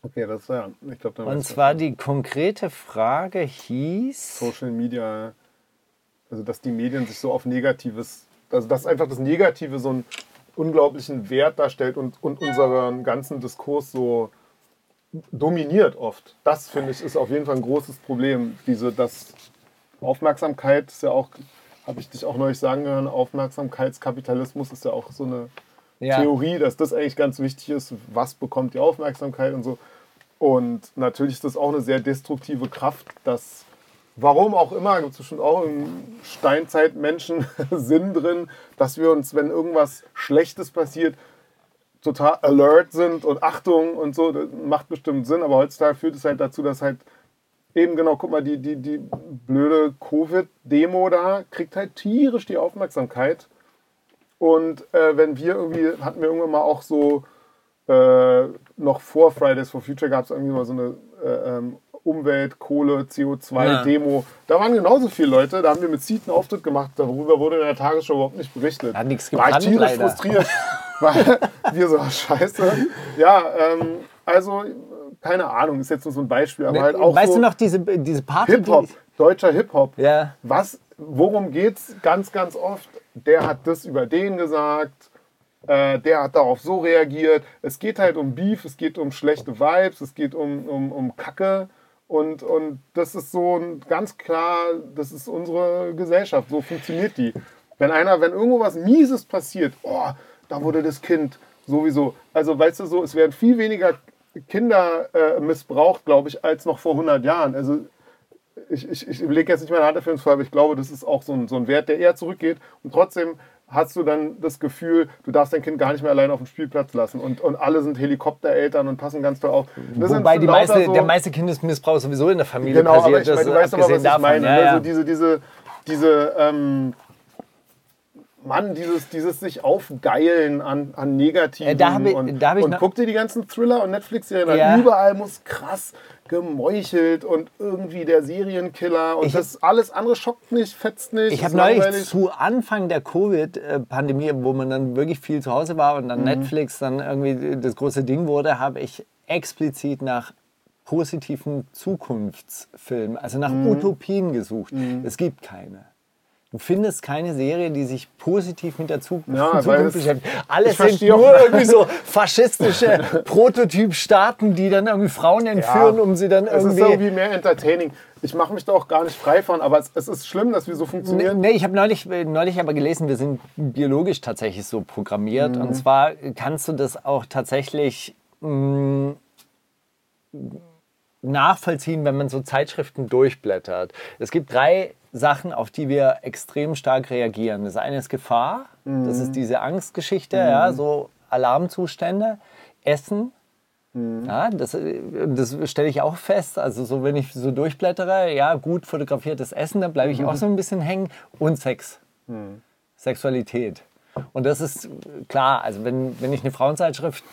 Okay, das ja. Ich glaube, dann
Und zwar
was
die konkrete Frage hieß.
Social Media, also dass die Medien sich so auf Negatives, also dass einfach das Negative so einen unglaublichen Wert darstellt und, und unseren ganzen Diskurs so dominiert oft. Das finde ich ist auf jeden Fall ein großes Problem. Diese, das Aufmerksamkeit ist ja auch, habe ich dich auch neulich sagen hören, Aufmerksamkeitskapitalismus ist ja auch so eine
Ja.
Theorie, dass das eigentlich ganz wichtig ist, was bekommt die Aufmerksamkeit und so. Und natürlich ist das auch eine sehr destruktive Kraft, dass, warum auch immer, gibt es bestimmt auch im Steinzeitmenschen Sinn drin, dass wir uns, wenn irgendwas Schlechtes passiert, total alert sind und Achtung und so, das macht bestimmt Sinn, aber heutzutage führt es halt dazu, dass halt eben genau, guck mal, die, die, die blöde Covid-Demo da kriegt halt tierisch die Aufmerksamkeit. Und äh, wenn wir irgendwie, hatten wir irgendwann mal auch so, äh, noch vor Fridays for Future gab es irgendwie mal so eine äh, ähm, Umwelt, Kohle, CO2-Demo. Da waren genauso viele Leute, da haben wir mit Seed einen Auftritt gemacht, darüber wurde in der Tagesschau überhaupt nicht berichtet.
Hat nichts
War ich tierisch
leider.
frustriert, weil wir so, scheiße. Ja, ähm, also, keine Ahnung, ist jetzt nur so ein Beispiel, aber halt auch
weißt
so
du noch diese, diese Party?
Hip-Hop, deutscher Hip-Hop.
Ja.
Was, worum geht's ganz, ganz oft? Der hat das über den gesagt, äh, der hat darauf so reagiert. Es geht halt um Beef, es geht um schlechte Vibes, es geht um, um, um Kacke. Und, und das ist so ganz klar, das ist unsere Gesellschaft, so funktioniert die. Wenn einer, wenn irgendwo was Mieses passiert, oh, da wurde das Kind sowieso. Also weißt du so, es werden viel weniger Kinder äh, missbraucht, glaube ich, als noch vor 100 Jahren. Also ich, ich, ich lege jetzt nicht meine Hand dafür ins Feuer, aber ich glaube, das ist auch so ein, so ein Wert, der eher zurückgeht. Und trotzdem hast du dann das Gefühl, du darfst dein Kind gar nicht mehr allein auf dem Spielplatz lassen. Und, und alle sind Helikoptereltern und passen ganz toll auf. Das
Wobei die meiste,
so-
der meiste Kindesmissbrauch sowieso in der Familie
Genau, aber
passiert.
ich meine, du weißt aber, was ich
davon.
meine.
Ja,
ne?
ja.
So diese, diese, diese, ähm, Mann, dieses, dieses sich aufgeilen an, an Negativen.
Äh, da hab ich-
und
da hab ich
und guck dir die ganzen Thriller und Netflix-Serien.
Ja.
Überall muss krass gemeuchelt und irgendwie der Serienkiller und
Ich-
das alles andere schockt nicht, fetzt nicht.
Ich habe neulich zu Anfang der Covid-Pandemie, wo man dann wirklich viel zu Hause war und
Mhm.
dann Netflix dann irgendwie das große Ding wurde, habe ich explizit nach positiven Zukunftsfilmen, also nach
Mhm.
Utopien gesucht. Es gibt keine. Du findest keine Serie, die sich positiv mit der
Ja,
Zukunft beschäftigt. Alles sind nur irgendwie so faschistische Prototypstaaten, die dann irgendwie Frauen entführen, um sie dann
Es ist
irgendwie.
irgendwie mehr entertaining. Ich mache mich da auch gar nicht frei von, aber es, es ist schlimm, dass wir so
Nee,
funktionieren.
nee, ich habe neulich, neulich aber gelesen, wir sind biologisch tatsächlich so programmiert. Und zwar kannst du das auch tatsächlich mh, nachvollziehen, wenn man so Zeitschriften durchblättert. Es gibt drei Sachen, auf die wir extrem stark reagieren. Das eine ist Gefahr, das ist diese Angstgeschichte, ja, so Alarmzustände, Essen. Ja, das, das stelle ich auch fest. Also so, wenn ich so durchblättere, ja, gut fotografiertes Essen, dann bleibe ich auch so ein bisschen hängen. Und Sex. Sexualität. Und das ist klar, also wenn, wenn ich eine Frauenzeitschrift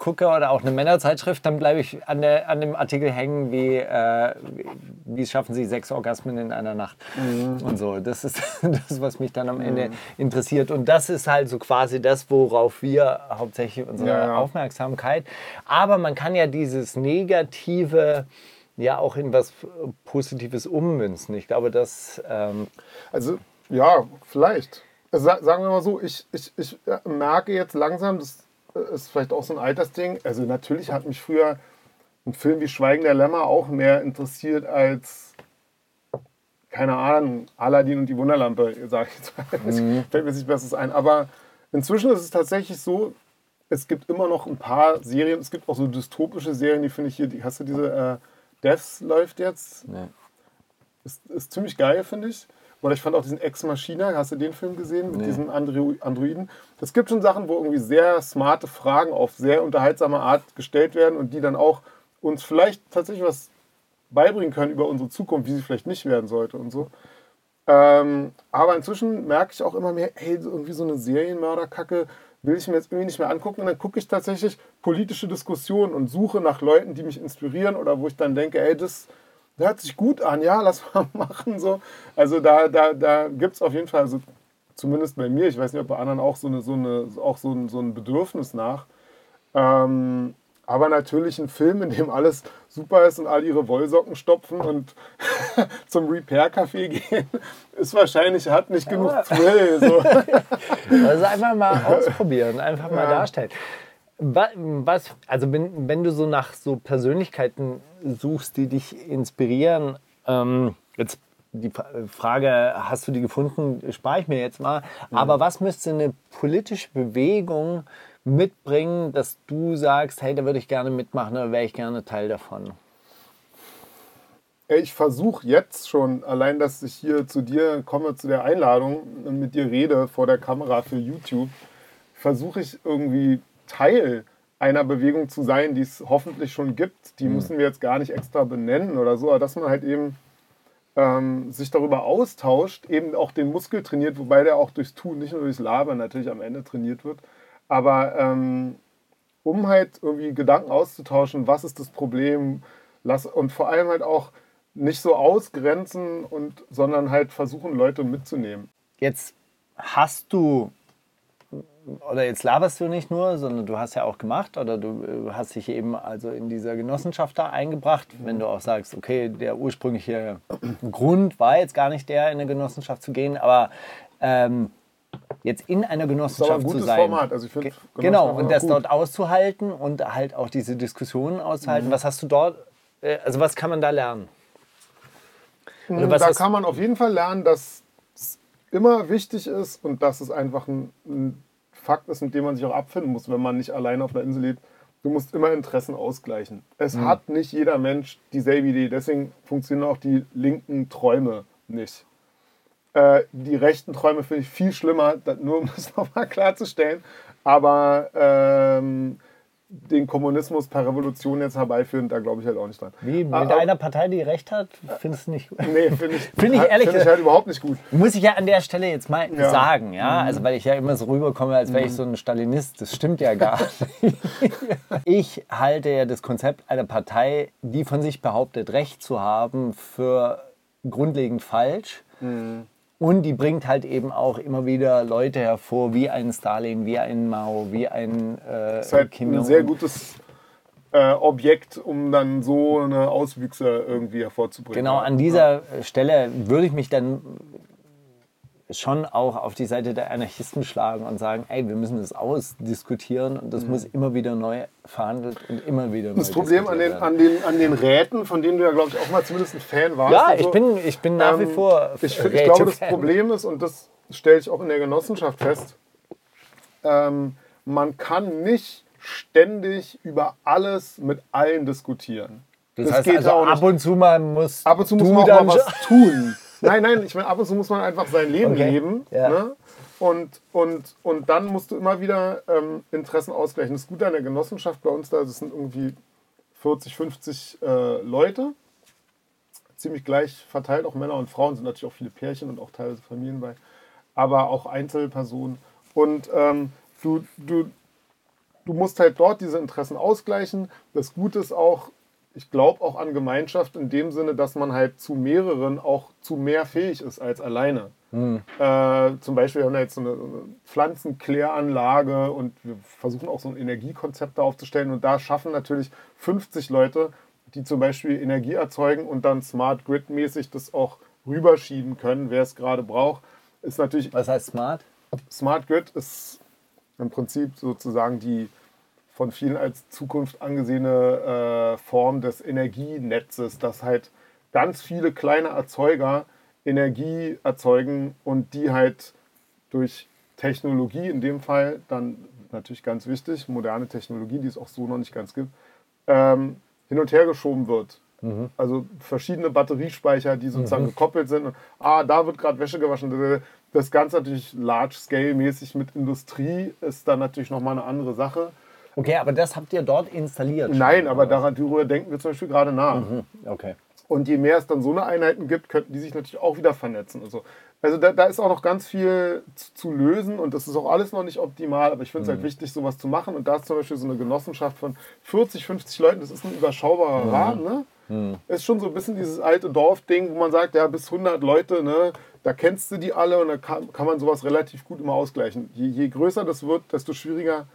durchgucke oder auch eine Männerzeitschrift, dann bleibe ich an, der, an dem Artikel hängen, wie, äh, wie, schaffen sie sechs Orgasmen in einer Nacht und so. Das ist das, was mich dann am Ende interessiert. Und das ist halt so quasi das, worauf wir hauptsächlich unsere
Ja, ja.
Aufmerksamkeit. Aber man kann ja dieses Negative ja auch in was Positives ummünzen. Ich glaube, das ähm,
Also, ja, vielleicht. Also, sa- sagen wir mal so, ich, ich, ich äh, merke jetzt langsam, das äh, ist vielleicht auch so ein Altersding. Also, natürlich hat mich früher ein Film wie Schweigen der Lämmer auch mehr interessiert als, keine Ahnung, Aladdin und die Wunderlampe, sage ich jetzt mal. Fällt mir nicht Besseres ein. Aber inzwischen ist es tatsächlich so, es gibt immer noch ein paar Serien, es gibt auch so dystopische Serien, die finde ich hier, die, hast du diese äh, Deaths läuft jetzt?
Nee.
Ist, ist ziemlich geil, finde ich. Oder ich fand auch diesen Ex Machina, hast du den Film gesehen mit
Nee.
diesem Andro Androiden? Es gibt schon Sachen, wo irgendwie sehr smarte Fragen auf sehr unterhaltsame Art gestellt werden und die dann auch uns vielleicht tatsächlich was beibringen können über unsere Zukunft, wie sie vielleicht nicht werden sollte und so. Ähm, aber inzwischen merke ich auch immer mehr, hey, irgendwie so eine Serienmörderkacke will ich mir jetzt irgendwie nicht mehr angucken. Und dann gucke ich tatsächlich politische Diskussionen und suche nach Leuten, die mich inspirieren oder wo ich dann denke, ey, das hört sich gut an, ja, lass mal machen. So. Also da, da, da gibt es auf jeden Fall, also zumindest bei mir, ich weiß nicht, ob bei anderen auch so, eine, so, eine, auch so, ein, so ein Bedürfnis nach. Ähm, aber natürlich ein Film, in dem alles super ist und alle ihre Wollsocken stopfen und zum Repair-Café gehen, ist wahrscheinlich, hat nicht genug Thrill. So.
Also einfach mal ausprobieren, einfach mal darstellen. Wa- Was, also wenn, wenn du so nach so Persönlichkeiten suchst, die dich inspirieren, ähm, jetzt die Fra- Frage, hast du die gefunden, spare ich mir jetzt mal. Aber was müsste eine politische Bewegung mitbringen, dass du sagst, hey, da würde ich gerne mitmachen, da wäre ich gerne Teil davon?
Ey, Ich versuche jetzt schon, allein, dass ich hier zu dir komme, zu der Einladung und mit dir rede vor der Kamera für YouTube, versuche ich irgendwie Teil einer Bewegung zu sein, die es hoffentlich schon gibt. Die müssen wir jetzt gar nicht extra benennen oder so, aber dass man halt eben ähm, sich darüber austauscht, eben auch den Muskel trainiert, wobei der auch durchs Tun, nicht nur durchs Labern natürlich am Ende trainiert wird. Aber ähm, um halt irgendwie Gedanken auszutauschen, was ist das Problem, lass, und vor allem halt auch nicht so ausgrenzen und sondern halt versuchen, Leute mitzunehmen.
Jetzt hast du, oder jetzt laberst du nicht nur, sondern du hast ja auch gemacht oder du äh, hast dich eben also in dieser Genossenschaft da eingebracht. Wenn du auch sagst, okay, der ursprüngliche Grund war jetzt gar nicht der, in eine Genossenschaft zu gehen, aber ähm, jetzt in einer Genossenschaft zu sein.
Format. Also ich finde
Ge- Genau, und das
gut.
dort auszuhalten und halt auch diese Diskussionen auszuhalten. Was hast du dort, äh, also was kann man da lernen? Oder was
da kann man auf jeden Fall lernen, dass es immer wichtig ist und dass es einfach ein, ein Fakt ist, mit dem man sich auch abfinden muss, wenn man nicht alleine auf einer Insel lebt. Du musst immer Interessen ausgleichen. Es
Mhm.
hat nicht jeder Mensch dieselbe Idee. Deswegen funktionieren auch die linken Träume nicht. Äh, die rechten Träume finde ich viel schlimmer, nur um das nochmal klarzustellen. Aber ähm, den Kommunismus per Revolution jetzt herbeiführen, da glaube ich halt auch nicht dran.
Wie mit
Ah, ah,
einer Partei, die recht hat, findest du nicht gut?
Nee, finde ich,
Finde ich
halt-
ehrlich
find ich
gesagt-
halt überhaupt nicht gut.
Muss ich ja an der Stelle jetzt mal
Ja.
sagen, ja, also weil ich ja immer so rüberkomme, als wäre ich so ein Stalinist. Das stimmt ja gar nicht. Ich halte ja das Konzept einer Partei, die von sich behauptet, Recht zu haben, für grundlegend falsch. Und die bringt halt eben auch immer wieder Leute hervor, wie ein Stalin, wie ein Mao, wie ein äh,
Das ist halt
Kim
ein
Jong-un.
sehr gutes äh, Objekt, um dann so eine Auswüchse irgendwie hervorzubringen.
Genau, an dieser Stelle würde ich mich dann schon auch auf die Seite der Anarchisten schlagen und sagen, ey, wir müssen das ausdiskutieren und das muss immer wieder neu verhandelt und immer wieder neu
Mhm. Das Problem an den, an, den, an den Räten, von denen du ja, glaube ich, auch mal zumindest ein Fan warst.
Ja, ich bin, ich bin nach wie
Ähm,
vor.
Ich, ich glaube, das. Problem ist, und das stelle ich auch in der Genossenschaft fest, ähm, man kann nicht ständig über alles mit allen diskutieren.
Das, heißt also,
auch nicht.
ab und zu mal muss
Ab und zu muss man auch mal was tun. Nein, nein, ich meine, ab und zu muss man einfach sein Leben
Okay.
leben.
Ja.
Ne? Und, und, und dann musst du immer wieder ähm, Interessen ausgleichen. Das Gute an der Genossenschaft bei uns da, das sind irgendwie 40, 50 äh, Leute. Ziemlich gleich verteilt, auch Männer und Frauen, sind natürlich auch viele Pärchen und auch teilweise Familien bei. Aber auch Einzelpersonen. Und ähm, du, du, du musst halt dort diese Interessen ausgleichen. Das Gute ist auch, ich glaube auch an Gemeinschaft in dem Sinne, dass man halt zu mehreren auch zu mehr fähig ist als alleine. Äh, zum Beispiel haben wir jetzt so eine, Pflanzenkläranlage und wir versuchen auch so ein Energiekonzept da aufzustellen und da schaffen natürlich 50 Leute, die zum Beispiel Energie erzeugen und dann Smart Grid mäßig das auch rüberschieben können, wer es gerade braucht. Ist natürlich
Was heißt smart?
Smart Grid ist im Prinzip sozusagen die von vielen als Zukunft angesehene äh, Form des Energienetzes, dass halt ganz viele kleine Erzeuger Energie erzeugen und die halt durch Technologie, in dem Fall dann natürlich ganz wichtig, moderne Technologie, die es auch so noch nicht ganz gibt, ähm, hin und her geschoben wird. Also verschiedene Batteriespeicher, die sozusagen gekoppelt sind. Und, ah, da wird gerade Wäsche gewaschen. Das Ganze natürlich large-scale-mäßig mit Industrie ist dann natürlich nochmal eine andere Sache.
Okay, aber das habt ihr dort installiert. schon,
Nein, aber daran, darüber denken wir zum Beispiel gerade nach.
was? Okay.
Und je mehr es dann so eine Einheiten gibt, könnten die sich natürlich auch wieder vernetzen. Also, also da, da ist auch noch ganz viel zu, zu lösen und das ist auch alles noch nicht optimal, aber ich finde es halt wichtig, sowas zu machen. Und da ist zum Beispiel so eine Genossenschaft von 40, 50 Leuten, das ist ein überschaubarer Rahmen. Ne? Ist schon so ein bisschen dieses alte Dorfding, wo man sagt, ja, bis 100 Leute, ne, da kennst du die alle und da kann, kann man sowas relativ gut immer ausgleichen. Je, je größer das wird, desto schwieriger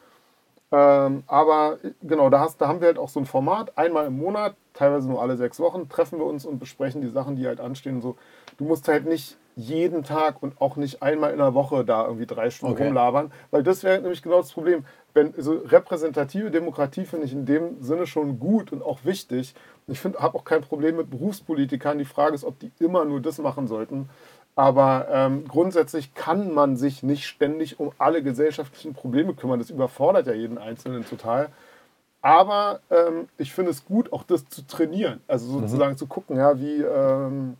ähm, aber genau, da, hast, da haben wir halt auch so ein Format, einmal im Monat, teilweise nur alle sechs Wochen, treffen wir uns und besprechen die Sachen, die halt anstehen. und So, du musst halt nicht jeden Tag und auch nicht einmal in der Woche da irgendwie drei Stunden
Okay.
rumlabern, weil das wäre nämlich genau das Problem. Wenn, so repräsentative Demokratie finde ich in dem Sinne schon gut und auch wichtig. Ich habe auch kein Problem mit Berufspolitikern. Die Frage ist, ob die immer nur das machen sollten. Aber ähm, grundsätzlich kann man sich nicht ständig um alle gesellschaftlichen Probleme kümmern. Das überfordert ja jeden Einzelnen total. Aber ähm, ich finde es gut, auch das zu trainieren. Also sozusagen zu gucken, ja, wie, ähm,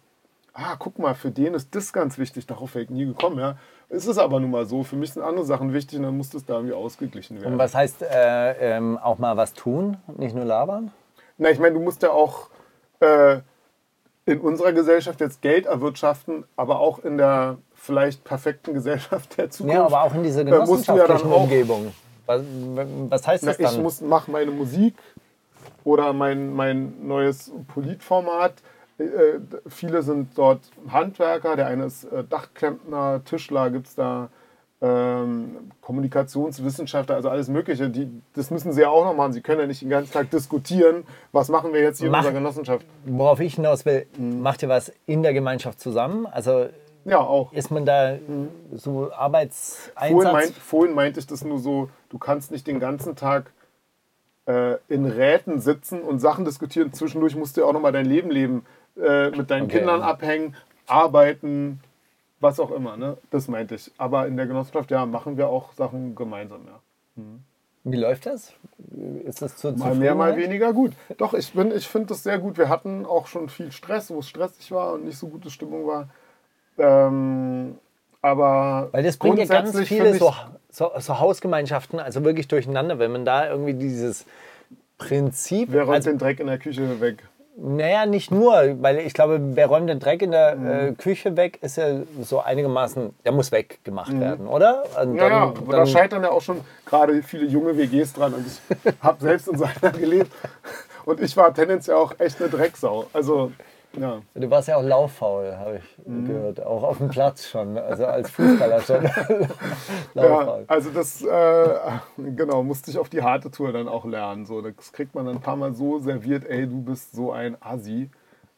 ah, guck mal, für den ist das ganz wichtig. Darauf wäre ich nie gekommen, ja. Es ist aber nun mal so. Für mich sind andere Sachen wichtig und dann muss das da irgendwie ausgeglichen werden.
Und was heißt äh, ähm, auch mal was tun, nicht nur labern?
Na, ich meine, du musst ja auch äh, in unserer Gesellschaft jetzt Geld erwirtschaften, aber auch in der vielleicht perfekten Gesellschaft der Zukunft.
Ja, aber auch in dieser
ja
genossenschaftlichen
auch-
Umgebung. Was, was heißt
Na,
das
ich
dann?
muss mache meine Musik oder mein, mein neues Politformat. Äh, viele sind dort Handwerker, der eine ist äh, Dachklempner, Tischler gibt es da, ähm, Kommunikationswissenschaftler, also alles Mögliche. Die, das müssen sie ja auch noch machen. Sie können ja nicht den ganzen Tag diskutieren, was machen wir jetzt hier
Mach-
in unserer Genossenschaft.
Worauf ich hinaus will,
Mhm.
macht ihr was in der Gemeinschaft zusammen? Also
Ja, auch.
ist man da so
Vorhin,
Arbeitseinsatz?
meint, vorhin meinte ich das nur so, du kannst nicht den ganzen Tag äh, in Räten sitzen und Sachen diskutieren. Zwischendurch musst du ja auch nochmal dein Leben leben, äh, mit deinen
Okay.
Kindern abhängen, arbeiten, was auch immer. Ne? Das meinte ich. Aber in der Genossenschaft, ja, machen wir auch Sachen gemeinsam. Ja.
Wie läuft das? Ist das zur
Mal mehr, mal weniger gut. Doch, ich, bin- ich finde das sehr gut. Wir hatten auch schon viel Stress, wo es stressig war und nicht so gute Stimmung war. Ähm, aber
Weil das bringt ja ganz viele so, so, so Hausgemeinschaften, also wirklich durcheinander, wenn man da irgendwie dieses Prinzip,
Wer räumt
also,
den Dreck in der Küche weg?
Naja, nicht nur, weil ich glaube, wer räumt den Dreck in der
Mhm.
äh, Küche weg, ist ja so einigermaßen, der muss weggemacht werden, oder? Und
Mhm. Ja, ja,
dann-
da
dann-
scheitern ja auch schon gerade viele junge WGs dran. Und ich habe selbst in so einer gelebt. Und ich war tendenziell auch echt eine Drecksau. Also, ja.
Du warst ja auch lauffaul, habe ich
Mhm.
gehört. Auch auf dem Platz schon, also als Fußballer schon.
ja
lauffaul.
also das, äh, genau, musste ich auf die harte Tour dann auch lernen. So, das kriegt man dann ein paar Mal so serviert, ey, du bist so ein Assi.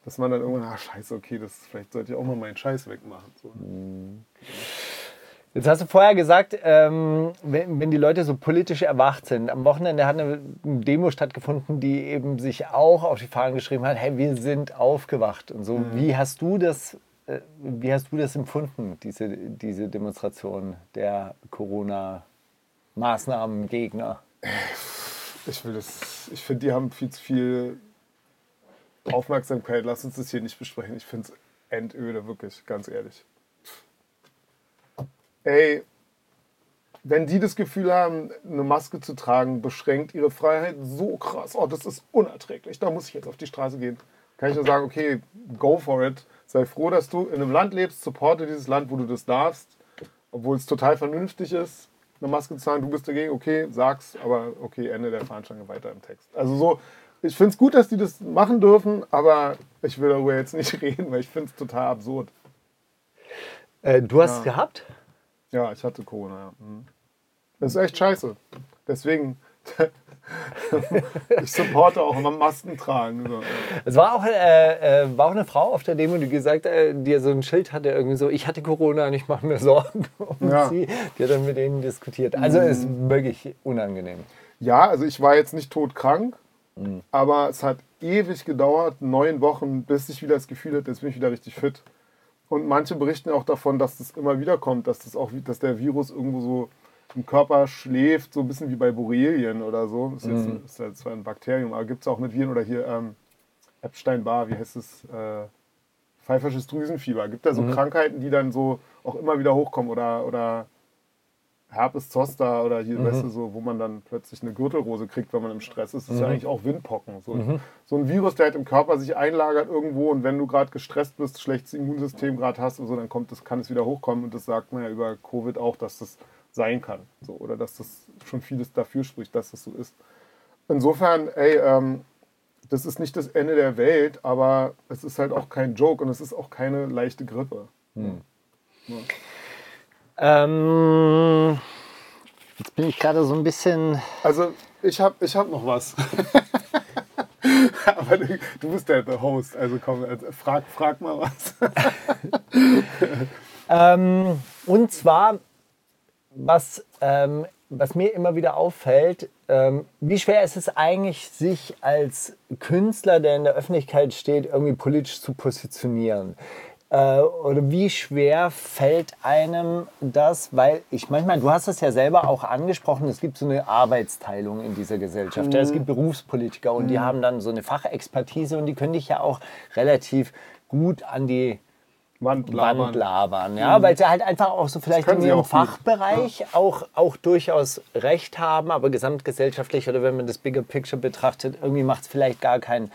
dass man dann irgendwann, ah scheiße, okay, das, vielleicht sollte ich auch mal meinen Scheiß wegmachen. So.
Jetzt hast du vorher gesagt, ähm, wenn, wenn die Leute so politisch erwacht sind. Am Wochenende hat eine Demo stattgefunden, die eben sich auch auf die Fahnen geschrieben hat, hey, wir sind aufgewacht und so. Wie hast du das, äh, wie hast du das empfunden, diese, diese Demonstration der Corona-Maßnahmengegner?
Ich will das, ich finde, die haben viel zu viel Aufmerksamkeit. Lass uns das hier nicht besprechen. Ich finde es endöde, wirklich, ganz ehrlich. Ey, wenn die das Gefühl haben, eine Maske zu tragen, beschränkt ihre Freiheit so krass. Oh, das ist unerträglich. Da muss ich jetzt auf die Straße gehen. Kann ich nur sagen, okay, go for it. Sei froh, dass du in einem Land lebst, supporte dieses Land, wo du das darfst, obwohl es total vernünftig ist, eine Maske zu tragen. Du bist dagegen, okay, sag's, aber okay, Ende der Fahnenstange weiter im Text. Also so, ich finde es gut, dass die das machen dürfen, aber ich will darüber jetzt nicht reden, weil ich finde es total absurd.
Äh, du hast
Ja.
es gehabt?
Ja, ich hatte Corona. Ja. Mhm. Das ist echt scheiße. Deswegen, ich supporte auch immer Masken tragen. So.
Es war auch, äh, äh, war auch eine Frau auf der Demo, die gesagt, äh, die so ein Schild hatte, irgendwie so, ich hatte Corona und ich mache mir Sorgen um
Ja.
sie. Die hat dann mit denen diskutiert. Also es ist wirklich unangenehm.
Ja, also ich war jetzt nicht todkrank, aber es hat ewig gedauert, neun Wochen, bis ich wieder das Gefühl hatte, jetzt bin ich wieder richtig fit. Und manche berichten auch davon, dass das immer wieder kommt, dass, das auch, dass der Virus irgendwo so im Körper schläft, so ein bisschen wie bei Borrelien oder so. Das ist, jetzt, ist ja zwar ein Bakterium, aber gibt es auch mit Viren oder hier ähm, Epstein-Barr, wie heißt es? Äh, pfeifersches Drüsenfieber. Gibt ja so Krankheiten, die dann so auch immer wieder hochkommen oder, oder Herpes zoster oder hier, weißt du, so, wo man dann plötzlich eine Gürtelrose kriegt, wenn man im Stress ist. Das ist ja eigentlich auch Windpocken. So, so ein Virus, der halt im Körper sich einlagert irgendwo und wenn du gerade gestresst bist, schlechtes Immunsystem gerade hast und so, dann kommt das, kann es wieder hochkommen und das sagt man ja über Covid auch, dass das sein kann. So, oder dass das schon vieles dafür spricht, dass das so ist. Insofern, ey, ähm, das ist nicht das Ende der Welt, aber es ist halt auch kein Joke und es ist auch keine leichte Grippe.
Ähm, jetzt bin ich gerade so ein bisschen.
Also, ich habe ich hab noch was. Aber du, du bist der, der Host, also komm, frag, frag mal was.
Ähm, und zwar, was, ähm, was mir immer wieder auffällt, ähm, wie schwer ist es eigentlich, sich als Künstler, der in der Öffentlichkeit steht, irgendwie politisch zu positionieren? Äh, oder wie schwer fällt einem das? Weil ich manchmal, du hast es ja selber auch angesprochen, es gibt so eine Arbeitsteilung in dieser Gesellschaft. Ja, es gibt Berufspolitiker und die haben dann so eine Fachexpertise und die können dich ja auch relativ gut an die
Wand
Wand labern, ja, weil sie halt einfach auch so vielleicht in ihrem. Fachbereich auch, auch durchaus Recht haben, aber gesamtgesellschaftlich oder wenn man das Bigger Picture betrachtet, irgendwie macht es vielleicht gar keinen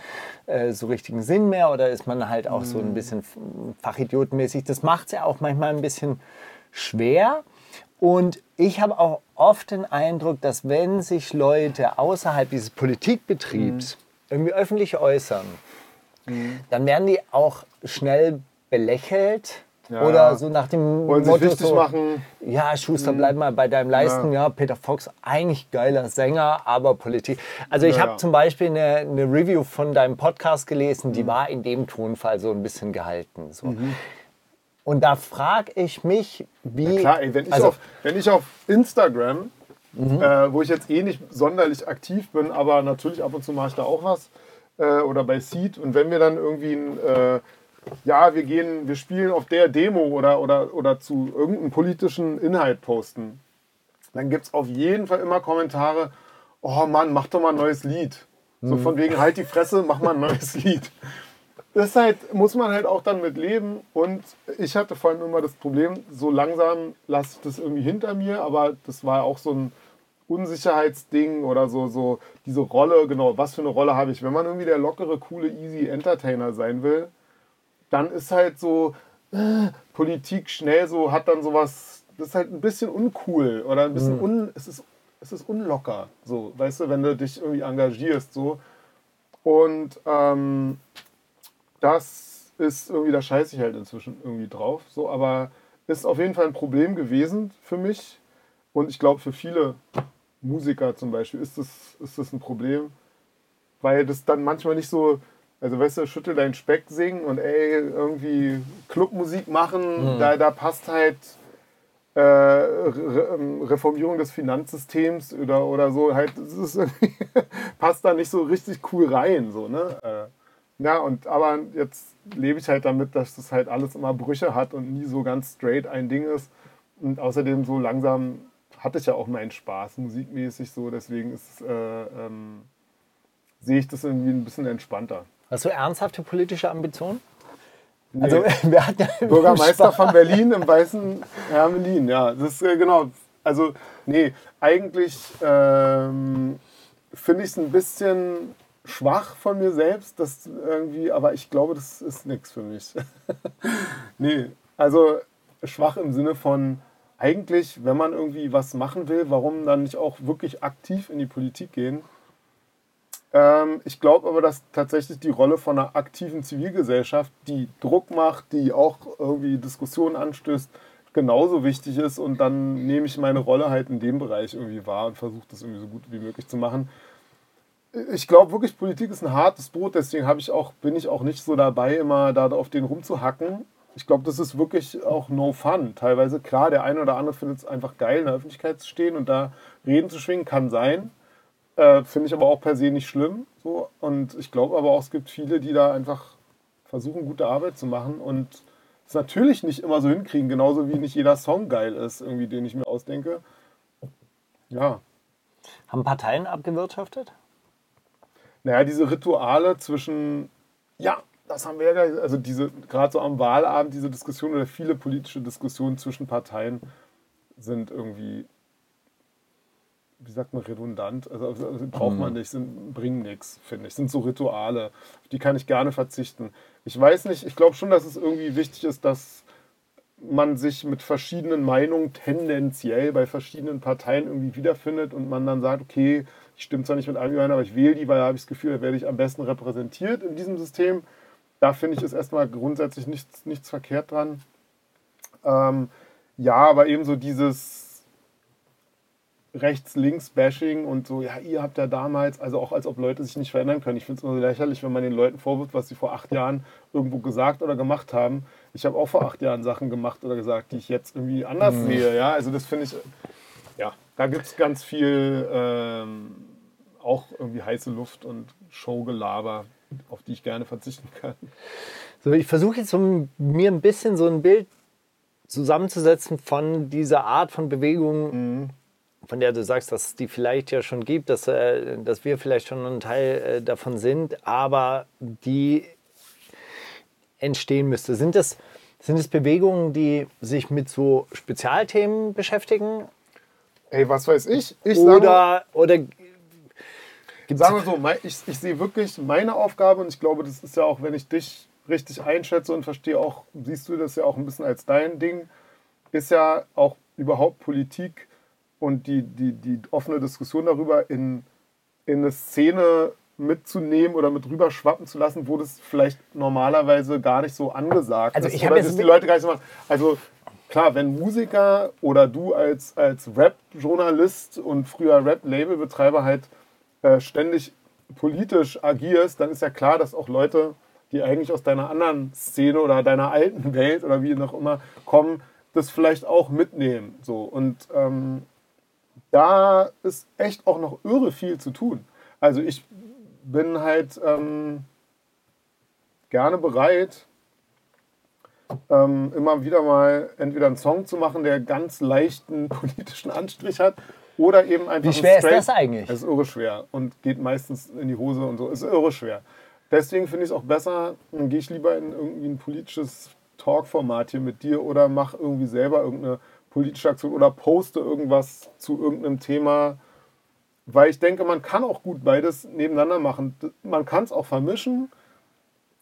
äh, so richtigen Sinn mehr oder ist man halt auch so
Mhm.
ein bisschen f- fachidiotenmäßig. Das macht es ja auch manchmal ein bisschen schwer. Und ich habe auch oft den Eindruck, dass wenn sich Leute außerhalb dieses Politikbetriebs
Mhm.
irgendwie öffentlich äußern, dann werden die auch schnell belächelt.
Ja.
Oder so nach dem
Wollen
Motto so,
machen.
ja, Schuster, bleib mal bei deinem Leisten. Ja, Peter Fox, eigentlich geiler Sänger, aber Politik. Also ich
Ja,
habe
ja.
zum Beispiel eine, eine Review von deinem Podcast gelesen,
Mhm.
die war in dem Tonfall so ein bisschen gehalten. So. Und da frage ich mich, wie...
Klar, ey, wenn ich,
also,
auf, wenn ich auf Instagram, äh, wo ich jetzt eh nicht sonderlich aktiv bin, aber natürlich ab und zu mache ich da auch was, äh, oder bei Seed, und wenn wir dann irgendwie ein, äh, ja, wir gehen, wir spielen auf der Demo oder, oder, oder zu irgendeinem politischen Inhalt posten, dann gibt es auf jeden Fall immer Kommentare, oh Mann, mach doch mal ein neues Lied. So von wegen, halt die Fresse, mach mal ein neues Lied. Das halt, muss man halt auch dann mit leben. Und ich hatte vor allem immer das Problem, so langsam lasse ich das irgendwie hinter mir, aber das war auch so ein Unsicherheitsding oder so, so diese Rolle, genau, was für eine Rolle habe ich? Wenn man irgendwie der lockere, coole, easy Entertainer sein will, dann ist halt so äh, Politik schnell so, hat dann sowas, das ist halt ein bisschen uncool oder ein bisschen un, es ist, es ist unlocker, so, weißt du, wenn du dich irgendwie engagierst, so. Und ähm, das ist irgendwie, da scheiße ich halt inzwischen irgendwie drauf. So, aber ist auf jeden Fall ein Problem gewesen für mich. Und ich glaube, für viele Musiker zum Beispiel ist das, ist das ein Problem, weil das dann manchmal nicht so Also weißt du, schüttel deinen Speck singen und ey, irgendwie Clubmusik machen, mhm. da, da passt halt äh, Re ähm, Reformierung des Finanzsystems oder, oder so, halt, das ist passt da nicht so richtig cool rein. So, ne? Äh, ja, und aber jetzt lebe ich halt damit, dass das halt alles immer Brüche hat und nie so ganz straight ein Ding ist. Und außerdem so langsam hatte ich ja auch meinen Spaß, musikmäßig so, deswegen ist, äh, ähm, sehe ich das irgendwie ein bisschen entspannter.
Hast du ernsthafte politische Ambitionen?
Nee. Also, wir hatten ja Bürgermeister von Berlin im weißen Hermelin, ja. Das ist äh, genau. Also, nee, eigentlich ähm, finde ich es ein bisschen schwach von mir selbst, das irgendwie, aber ich glaube, das ist nichts für mich. nee, also schwach im Sinne von eigentlich, wenn man irgendwie was machen will, warum dann nicht auch wirklich aktiv in die Politik gehen? Ähm, ich glaube aber, dass tatsächlich die Rolle von einer aktiven Zivilgesellschaft, die Druck macht, die auch irgendwie Diskussionen anstößt, genauso wichtig ist. Und dann nehme ich meine Rolle halt in dem Bereich irgendwie wahr und versuche das irgendwie so gut wie möglich zu machen. Ich glaube wirklich, Politik ist ein hartes Brot, deswegen ich auch, bin ich auch nicht so dabei, immer da auf den rumzuhacken. Ich glaube, das ist wirklich auch no fun. Teilweise, klar, der eine oder andere findet es einfach geil, in der Öffentlichkeit zu stehen und da Reden zu schwingen, kann sein. Äh, Finde ich aber auch per se nicht schlimm. So. Und ich glaube aber auch, es gibt viele, die da einfach versuchen, gute Arbeit zu machen und es natürlich nicht immer so hinkriegen, genauso wie nicht jeder Song geil ist, irgendwie, den ich mir ausdenke. Ja.
Haben Parteien abgewirtschaftet?
Naja, diese Rituale zwischen, ja, das haben wir ja, also diese, gerade so am Wahlabend, diese Diskussion oder viele politische Diskussionen zwischen Parteien sind irgendwie wie sagt man, redundant. Also, also, also braucht man mhm. nicht, sind, bringen nichts, finde ich. Sind so Rituale, auf die kann ich gerne verzichten. Ich weiß nicht, ich glaube schon, dass es irgendwie wichtig ist, dass man sich mit verschiedenen Meinungen tendenziell bei verschiedenen Parteien irgendwie wiederfindet und man dann sagt, okay, ich stimme zwar nicht mit allen überein, aber ich wähle die, weil da habe ich das Gefühl, da werde ich am besten repräsentiert in diesem System. Da finde ich, ist erstmal grundsätzlich nichts, nichts verkehrt dran. Ähm, ja, aber eben so dieses, Rechts-Links-Bashing und so, ja, ihr habt ja damals, also auch als ob Leute sich nicht verändern können. Ich finde es immer so lächerlich, wenn man den Leuten vorwirft, was sie vor acht Jahren irgendwo gesagt oder gemacht haben. Ich habe auch vor acht Jahren Sachen gemacht oder gesagt, die ich jetzt irgendwie anders mhm. sehe. Ja, also das finde ich, ja, da gibt es ganz viel ähm, auch irgendwie heiße Luft und Showgelaber, auf die ich gerne verzichten kann.
So, ich versuche jetzt so, mir ein bisschen so ein Bild zusammenzusetzen von dieser Art von Bewegung. Mhm von der du sagst, dass es die vielleicht ja schon gibt, dass, äh, dass wir vielleicht schon ein Teil äh, davon sind, aber die entstehen müsste. Sind es, sind es Bewegungen, die sich mit so Spezialthemen beschäftigen?
Ey, was weiß ich? ich
oder, sage, oder
sagen wir so, ich, ich sehe wirklich meine Aufgabe und ich glaube, das ist ja auch, wenn ich dich richtig einschätze und verstehe auch, siehst du das ja auch ein bisschen als dein Ding, ist ja auch überhaupt Politik und die, die, die offene Diskussion darüber in, in eine Szene mitzunehmen oder mit rüberschwappen zu lassen, wo das vielleicht normalerweise gar nicht so angesagt
also
ist.
Ich oder das
die Leute gar nicht so machen. Also klar, wenn Musiker oder du als, als Rap-Journalist und früher Rap-Label-Betreiber halt äh, ständig politisch agierst, dann ist ja klar, dass auch Leute, die eigentlich aus deiner anderen Szene oder deiner alten Welt oder wie noch immer kommen, das vielleicht auch mitnehmen. So. Und ähm, da ist echt auch noch irre viel zu tun. Also ich bin halt ähm, gerne bereit, ähm, immer wieder mal entweder einen Song zu machen, der ganz leichten politischen Anstrich hat oder eben einfach.
Wie schwer ist das eigentlich?
Es ist irre schwer und geht meistens in die Hose und so. Es ist irre schwer. Deswegen finde ich es auch besser, dann gehe ich lieber in irgendwie ein politisches Talk-Format hier mit dir oder mache irgendwie selber irgendeine politische Aktion oder poste irgendwas zu irgendeinem Thema, weil ich denke, man kann auch gut beides nebeneinander machen. Man kann es auch vermischen,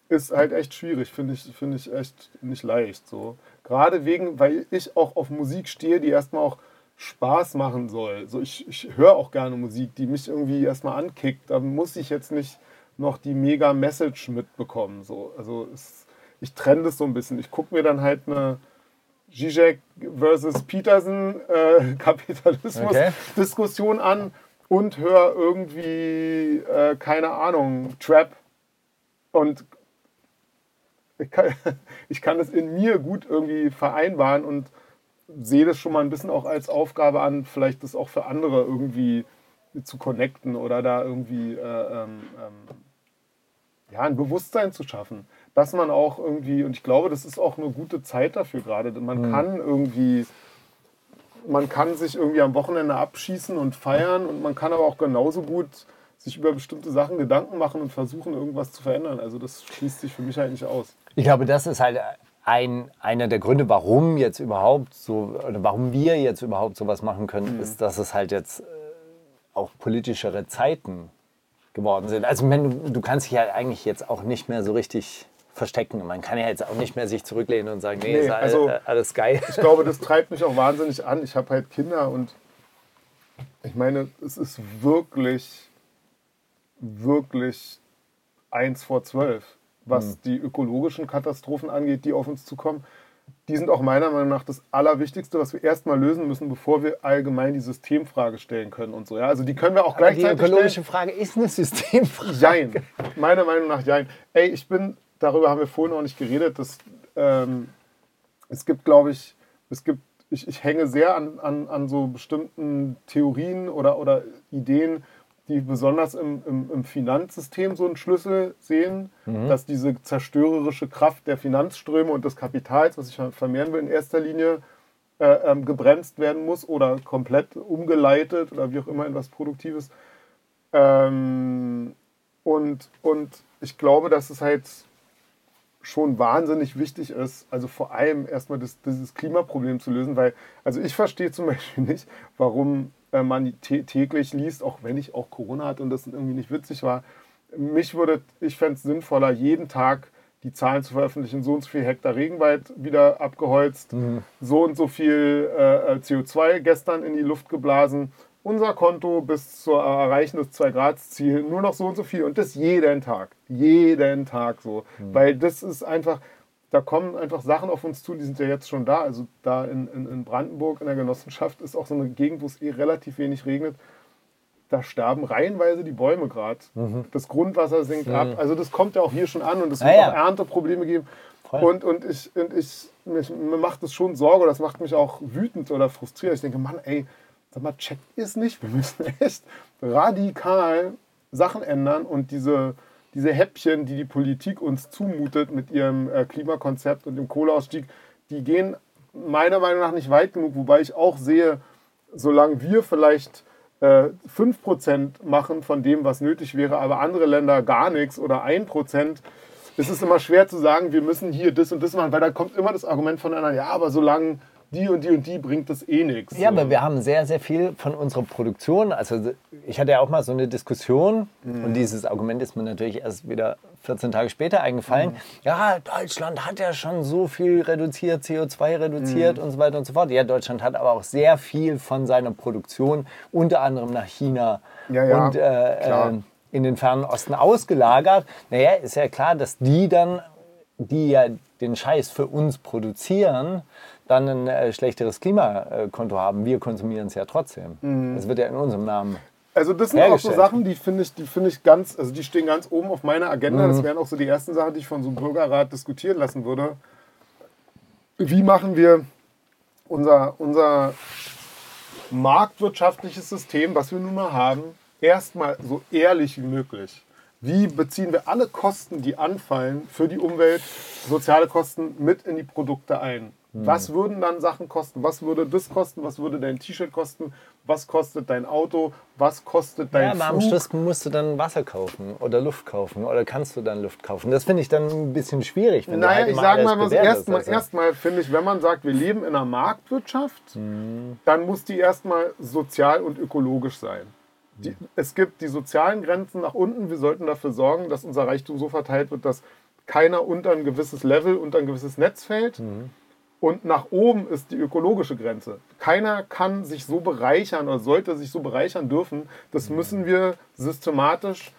ist halt echt schwierig, finde ich, find ich echt nicht leicht. So. Gerade wegen, weil ich auch auf Musik stehe, die erstmal auch Spaß machen soll. So, ich, ich höre auch gerne Musik, die mich irgendwie erstmal ankickt. Da muss ich jetzt nicht noch die mega Message mitbekommen. So. Also es, ich trenne das so ein bisschen. Ich gucke mir dann halt eine Zizek versus Peterson äh, Kapitalismus-Diskussion okay. an und höre irgendwie, äh, keine Ahnung, Trap und ich kann, ich kann es in mir gut irgendwie vereinbaren und sehe das schon mal ein bisschen auch als Aufgabe an, vielleicht das auch für andere irgendwie zu connecten oder da irgendwie äh, ähm, ähm, ja, ein Bewusstsein zu schaffen. Dass man auch irgendwie, und ich glaube, das ist auch eine gute Zeit dafür gerade, man mhm. kann irgendwie, man kann sich irgendwie am Wochenende abschießen und feiern und man kann aber auch genauso gut sich über bestimmte Sachen Gedanken machen und versuchen, irgendwas zu verändern. Also das schließt sich für mich eigentlich aus.
Ich glaube, das ist halt ein, einer der Gründe, warum jetzt überhaupt so, oder warum wir jetzt überhaupt sowas machen können, mhm. ist, dass es halt jetzt äh, auch politischere Zeiten geworden sind. Also wenn du, du kannst dich ja eigentlich jetzt auch nicht mehr so richtig verstecken. Man kann ja jetzt auch nicht mehr sich zurücklehnen und sagen, nee, nee ist alles, also, alles geil.
Ich glaube, das treibt mich auch wahnsinnig an. Ich habe halt Kinder und ich meine, es ist wirklich, wirklich eins vor zwölf was mhm. die ökologischen Katastrophen angeht, die auf uns zukommen. Die sind auch meiner Meinung nach das Allerwichtigste, was wir erstmal lösen müssen, bevor wir allgemein die Systemfrage stellen können und so. Ja, also die können wir auch Aber gleichzeitig
Die ökologische stellen. Frage ist eine Systemfrage.
Jein. Meiner Meinung nach jein. Ey, ich bin, darüber haben wir vorhin auch nicht geredet, dass, ähm, es gibt, glaube ich, es gibt, ich, ich hänge sehr an, an, an so bestimmten Theorien oder, oder Ideen, die besonders im, im, im, Finanzsystem so einen Schlüssel sehen, mhm. dass diese zerstörerische Kraft der Finanzströme und des Kapitals, was ich vermehren will, in erster Linie äh, ähm, gebremst werden muss oder komplett umgeleitet oder wie auch immer in was Produktives. Ähm, und, und ich glaube, dass es halt schon wahnsinnig wichtig ist, also vor allem erstmal das, dieses Klimaproblem zu lösen, weil, also ich verstehe zum Beispiel nicht, warum äh, man täglich liest, auch wenn ich auch Corona hatte und das irgendwie nicht witzig war. Mich würde, ich fände es sinnvoller, jeden Tag die Zahlen zu veröffentlichen, so und so viel Hektar Regenwald wieder abgeholzt, mhm. so und so viel äh, CO2 gestern in die Luft geblasen, unser Konto bis zur Erreichen des 2-Grad-Ziel nur noch so und so viel und das jeden Tag, jeden Tag so, mhm. weil das ist einfach, da kommen einfach Sachen auf uns zu, die sind ja jetzt schon da. Also da in, in, in Brandenburg in der Genossenschaft ist auch so eine Gegend, wo es eh relativ wenig regnet. Da sterben reihenweise die Bäume gerade. Mhm. Das Grundwasser sinkt mhm. ab. Also das kommt ja auch hier schon an und es wird ja, auch Ernteprobleme geben. Und, und, ich, und ich, mich, mir macht das schon Sorge, das macht mich auch wütend oder frustriert. Ich denke, Mann, ey, sag mal, checkt ihr es nicht? Wir müssen echt radikal Sachen ändern und diese, diese Häppchen, die die Politik uns zumutet mit ihrem äh, Klimakonzept und dem Kohleausstieg, die gehen meiner Meinung nach nicht weit genug. Wobei ich auch sehe, solange wir vielleicht äh, 5% machen von dem, was nötig wäre, aber andere Länder gar nichts oder 1%, ist es immer schwer zu sagen, wir müssen hier das und das machen, weil da kommt immer das Argument von einer, ja, aber solange die und die und die bringt das eh nichts.
Ja, aber wir haben sehr, sehr viel von unserer Produktion. Also ich hatte ja auch mal so eine Diskussion mhm. und dieses Argument ist mir natürlich erst wieder 14 Tage später eingefallen. Mhm. Ja, Deutschland hat ja schon so viel reduziert, CO2 reduziert mhm. und so weiter und so fort. Ja, Deutschland hat aber auch sehr viel von seiner Produktion unter anderem nach China ja, ja, und äh, äh, in den fernen Osten ausgelagert. Naja, ist ja klar, dass die dann, die ja den Scheiß für uns produzieren, dann ein äh, schlechteres Klimakonto haben. Wir konsumieren es ja trotzdem. Mhm. Es wird ja in unserem Namen.
Also das sind auch so Sachen, die finde ich, die ich ganz, also die stehen ganz oben auf meiner Agenda. Mhm. Das wären auch so die ersten Sachen, die ich von so einem Bürgerrat diskutieren lassen würde. Wie machen wir unser, unser marktwirtschaftliches System, was wir nun mal haben, erstmal so ehrlich wie möglich? Wie beziehen wir alle Kosten, die anfallen für die Umwelt, soziale Kosten mit in die Produkte ein? Hm. Was würden dann Sachen kosten? Was würde das kosten? Was würde dein T-Shirt kosten? Was kostet dein Auto? Was kostet dein ja, aber
Flug? am Schluss musst du dann Wasser kaufen oder Luft kaufen oder kannst du dann Luft kaufen? Das finde ich dann ein bisschen schwierig.
Wenn naja, halt ich sage mal, was erstmal also. erst finde ich, wenn man sagt, wir leben in einer Marktwirtschaft, hm. dann muss die erstmal sozial und ökologisch sein. Die, es gibt die sozialen Grenzen nach unten. Wir sollten dafür sorgen, dass unser Reichtum so verteilt wird, dass keiner unter ein gewisses Level, unter ein gewisses Netz fällt. Mhm. Und nach oben ist die ökologische Grenze. Keiner kann sich so bereichern oder sollte sich so bereichern dürfen. Das müssen wir systematisch